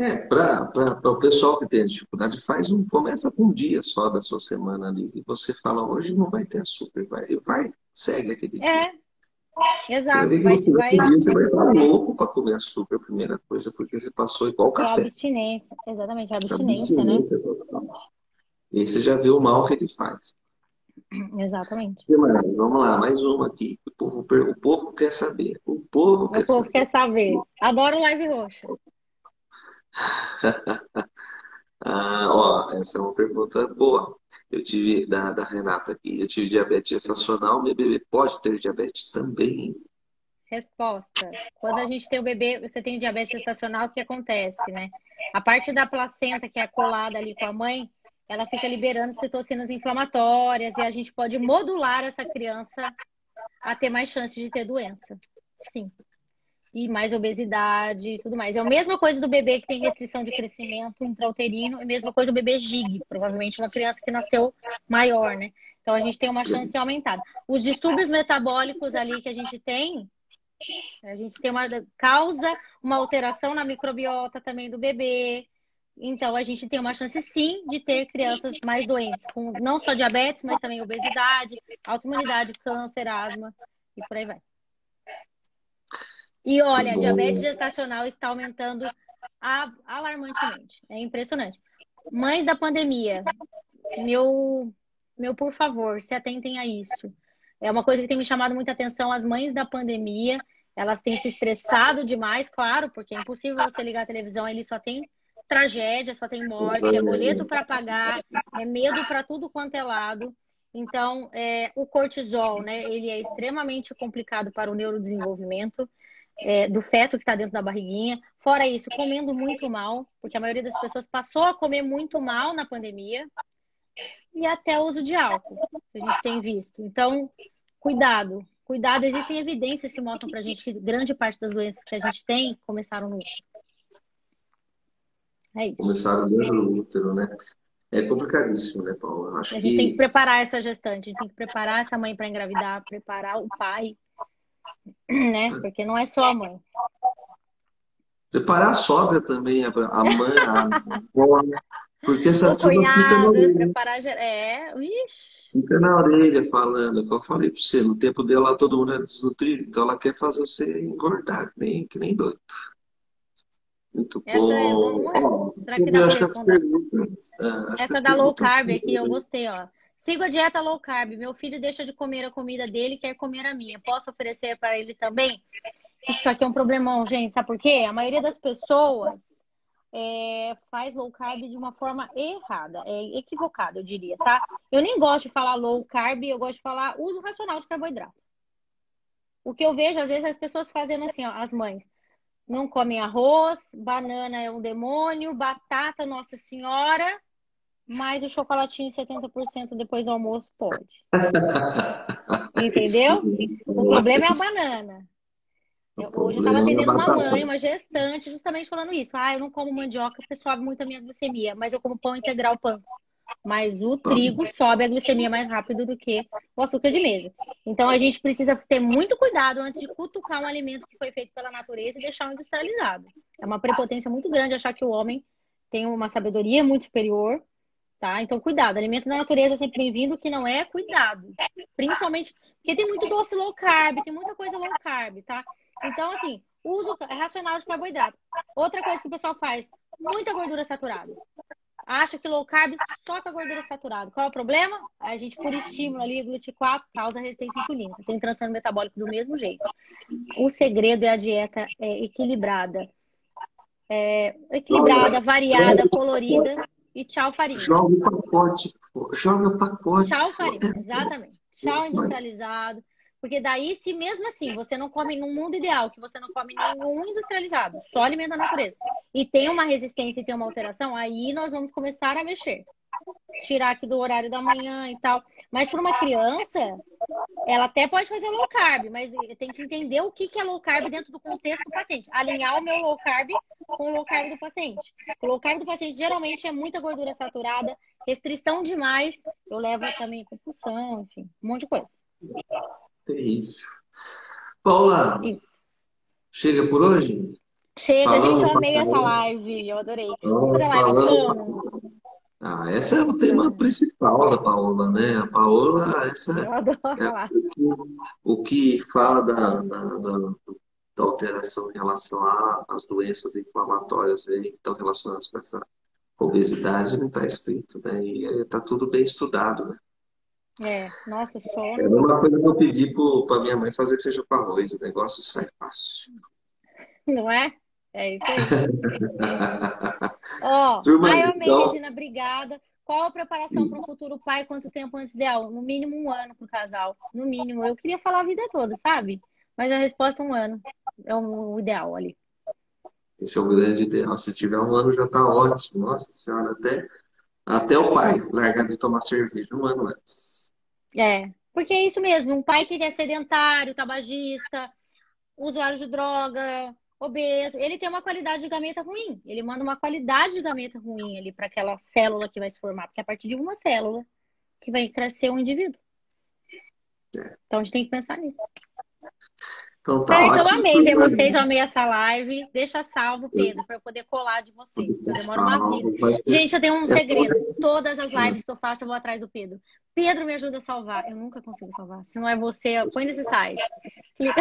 É, para o pessoal que tem dificuldade, faz um, começa com um dia só da sua semana ali, e você fala, hoje não vai ter açúcar, vai, vai segue aquele dia. É, exato. Você vai, vai... Você vai estar louco para comer açúcar, a primeira coisa, porque você passou igual café. É abstinência, exatamente, a abstinência, abstinência né? E você já vê o mal que ele faz. [clears throat] Exatamente. Vamos lá, mais uma aqui. O povo, o povo quer saber. O povo, o quer, povo saber. quer saber. Adoro live roxa. [laughs] ah, ó, essa é uma pergunta boa. Eu tive, da, da Renata aqui, eu tive diabetes gestacional, meu bebê pode ter diabetes também? Resposta. Quando a gente tem o bebê, você tem diabetes gestacional, o que acontece, né? A parte da placenta que é colada ali com a mãe, ela fica liberando citocinas inflamatórias e a gente pode modular essa criança a ter mais chances de ter doença. Sim e mais obesidade e tudo mais. É a mesma coisa do bebê que tem restrição de crescimento intrauterino, e a mesma coisa do bebê GIG, provavelmente uma criança que nasceu maior, né? Então a gente tem uma chance aumentada. Os distúrbios metabólicos ali que a gente tem, a gente tem uma causa uma alteração na microbiota também do bebê. Então a gente tem uma chance sim de ter crianças mais doentes, com não só diabetes, mas também obesidade, autoimunidade, câncer, asma e por aí vai. E olha, a diabetes gestacional está aumentando alarmantemente. É impressionante. Mães da pandemia, meu, meu, por favor, se atentem a isso. É uma coisa que tem me chamado muita atenção. As mães da pandemia, elas têm se estressado demais, claro, porque é impossível você ligar a televisão, ele só tem tragédia, só tem morte, é boleto para pagar, é medo para tudo quanto é lado. Então, é, o cortisol, né, ele é extremamente complicado para o neurodesenvolvimento é, do feto que está dentro da barriguinha. Fora isso, comendo muito mal, porque a maioria das pessoas passou a comer muito mal na pandemia e até o uso de álcool, que a gente tem visto. Então, cuidado, cuidado. Existem evidências que mostram para a gente que grande parte das doenças que a gente tem começaram no útero. É isso. Começaram dentro do útero, né? É complicadíssimo, né, Paulo? Acho a gente que... tem que preparar essa gestante, a gente tem que preparar essa mãe para engravidar, preparar o pai, né? Porque não é só a mãe. Preparar a sogra também, a mãe, a avó, porque essa turma fica na orelha. Preparar, é, Ixi. Fica na orelha falando, como eu falei para você, no tempo dela todo mundo é desnutrido, então ela quer fazer você engordar, que nem, que nem doido. Muito Essa bom. É, Será que dá para responder? É, Essa da low carb aqui, eu gostei, ó. Sigo a dieta low carb. Meu filho deixa de comer a comida dele e quer comer a minha. Posso oferecer para ele também? Isso aqui é um problemão, gente. Sabe por quê? A maioria das pessoas é, faz low carb de uma forma errada, é equivocada, eu diria, tá? Eu nem gosto de falar low carb, eu gosto de falar uso racional de carboidrato. O que eu vejo, às vezes, as pessoas fazendo assim, ó, as mães não comem arroz, banana é um demônio, batata, Nossa Senhora, mas o chocolatinho 70% depois do almoço pode. [laughs] Entendeu? O problema é a banana. Eu, hoje eu estava é atendendo uma mãe, uma gestante, justamente falando isso. Ah, eu não como mandioca porque sobe muito a minha glicemia, mas eu como pão integral pão. Mas o trigo sobe a glicemia mais rápido do que o açúcar de mesa. Então a gente precisa ter muito cuidado antes de cutucar um alimento que foi feito pela natureza e deixar o industrializado. É uma prepotência muito grande achar que o homem tem uma sabedoria muito superior, tá? Então cuidado, alimento da natureza é sempre bem-vindo, que não é cuidado. Principalmente porque tem muito doce low carb, tem muita coisa low carb, tá? Então, assim, uso racional de carboidrato. Outra coisa que o pessoal faz, muita gordura saturada. Acha que low carb só com a gordura saturada. Qual é o problema? A gente, por estímulo ali, GLUT4 causa resistência insulínica. Tem transtorno metabólico do mesmo jeito. O segredo é a dieta é, equilibrada. É, equilibrada, variada, colorida e tchau farinha. Joga o pacote. Joga o pacote. Tchau farinha, exatamente. Tchau industrializado. Porque daí, se mesmo assim você não come no mundo ideal, que você não come nenhum industrializado, só alimento da natureza, e tem uma resistência e tem uma alteração, aí nós vamos começar a mexer. Tirar aqui do horário da manhã e tal. Mas para uma criança, ela até pode fazer low carb, mas tem que entender o que é low carb dentro do contexto do paciente. Alinhar o meu low carb com o low carb do paciente. O low carb do paciente geralmente é muita gordura saturada, restrição demais, eu levo também compulsão, enfim, um monte de coisa. Terrível. Paula, Isso. chega por hoje? Chega, falando, gente, eu amei essa live, eu adorei. Vamos fazer live falando... Ah, esse é o tema principal da Paola, né? A Paola, essa é o, que, fala da, da, da, da, alteração em relação às doenças inflamatórias aí, que estão relacionadas com essa obesidade, não está escrito, né? E está tudo bem estudado, né? É, nossa, só. É uma coisa que eu pedi para minha mãe fazer feijão com arroz. O negócio sai fácil. Não é? É isso aí. [laughs] Ó, oh, ai, amei, então... Regina, obrigada. Qual a preparação para o futuro pai? Quanto tempo antes ideal? No mínimo um ano para o casal. No mínimo. Eu queria falar a vida toda, sabe? Mas a resposta é um ano. É o ideal ali. Esse é o grande ideal. Se tiver um ano já está ótimo. Nossa senhora, até, até o pai largar de tomar cerveja um ano antes. É, porque é isso mesmo, um pai que é sedentário, tabagista, usuário de droga, obeso, ele tem uma qualidade de gameta ruim. Ele manda uma qualidade de gameta ruim ali para aquela célula que vai se formar, porque é a partir de uma célula que vai crescer um indivíduo. É. Então a gente tem que pensar nisso. Então, tá então eu amei ver vocês, eu amei essa live. Deixa salvo, Pedro, para eu poder colar de vocês. Eu demoro uma vida. Gente, eu tenho um segredo. Todas as lives que eu faço, eu vou atrás do Pedro. Pedro me ajuda a salvar. Eu nunca consigo salvar. Se não é você, põe nesse site. Clica.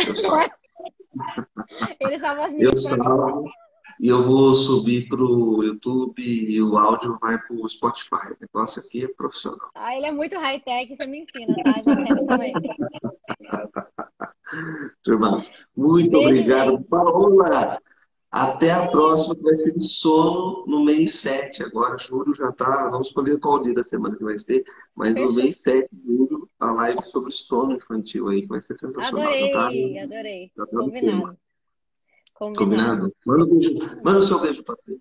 Ele salva as minhas. Eu salvo. E eu vou subir para o YouTube e o áudio vai para o Spotify. O negócio aqui é profissional. Ah, ele é muito high-tech, você me ensina, tá? Já também. [laughs] Turma, muito Beijo, obrigado. Gente. Paola, Até a próxima, que vai ser de sono no mês 7. Agora, julho já tá. Vamos escolher qual dia da semana que vai ser. Mas no mês 7 de julho, a live sobre sono infantil aí, que vai ser sensacional. Adorei, tá, adorei. Tá Combinado. Combinado. Combinado. Manda, um beijo, manda o seu beijo você.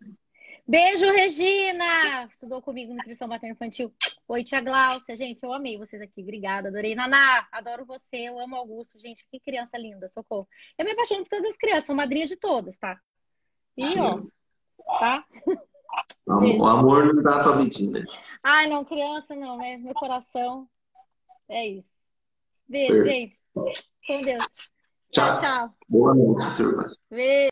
Beijo, Regina! Estudou comigo no Cristão Materno Infantil. Oi, tia Gláucia. Gente, eu amei vocês aqui. Obrigada, adorei. Naná, adoro você. Eu amo Augusto. Gente, que criança linda, socorro. Eu me apaixono por todas as crianças, sou madrinha de todas, tá? E, ó, tá? O amor não dá pra medir, né? Ai, não, criança não, né? Meu coração. É isso. Beijo, é. gente. Com Deus. Tchau, tchau. Boa noite, turma. Beijo.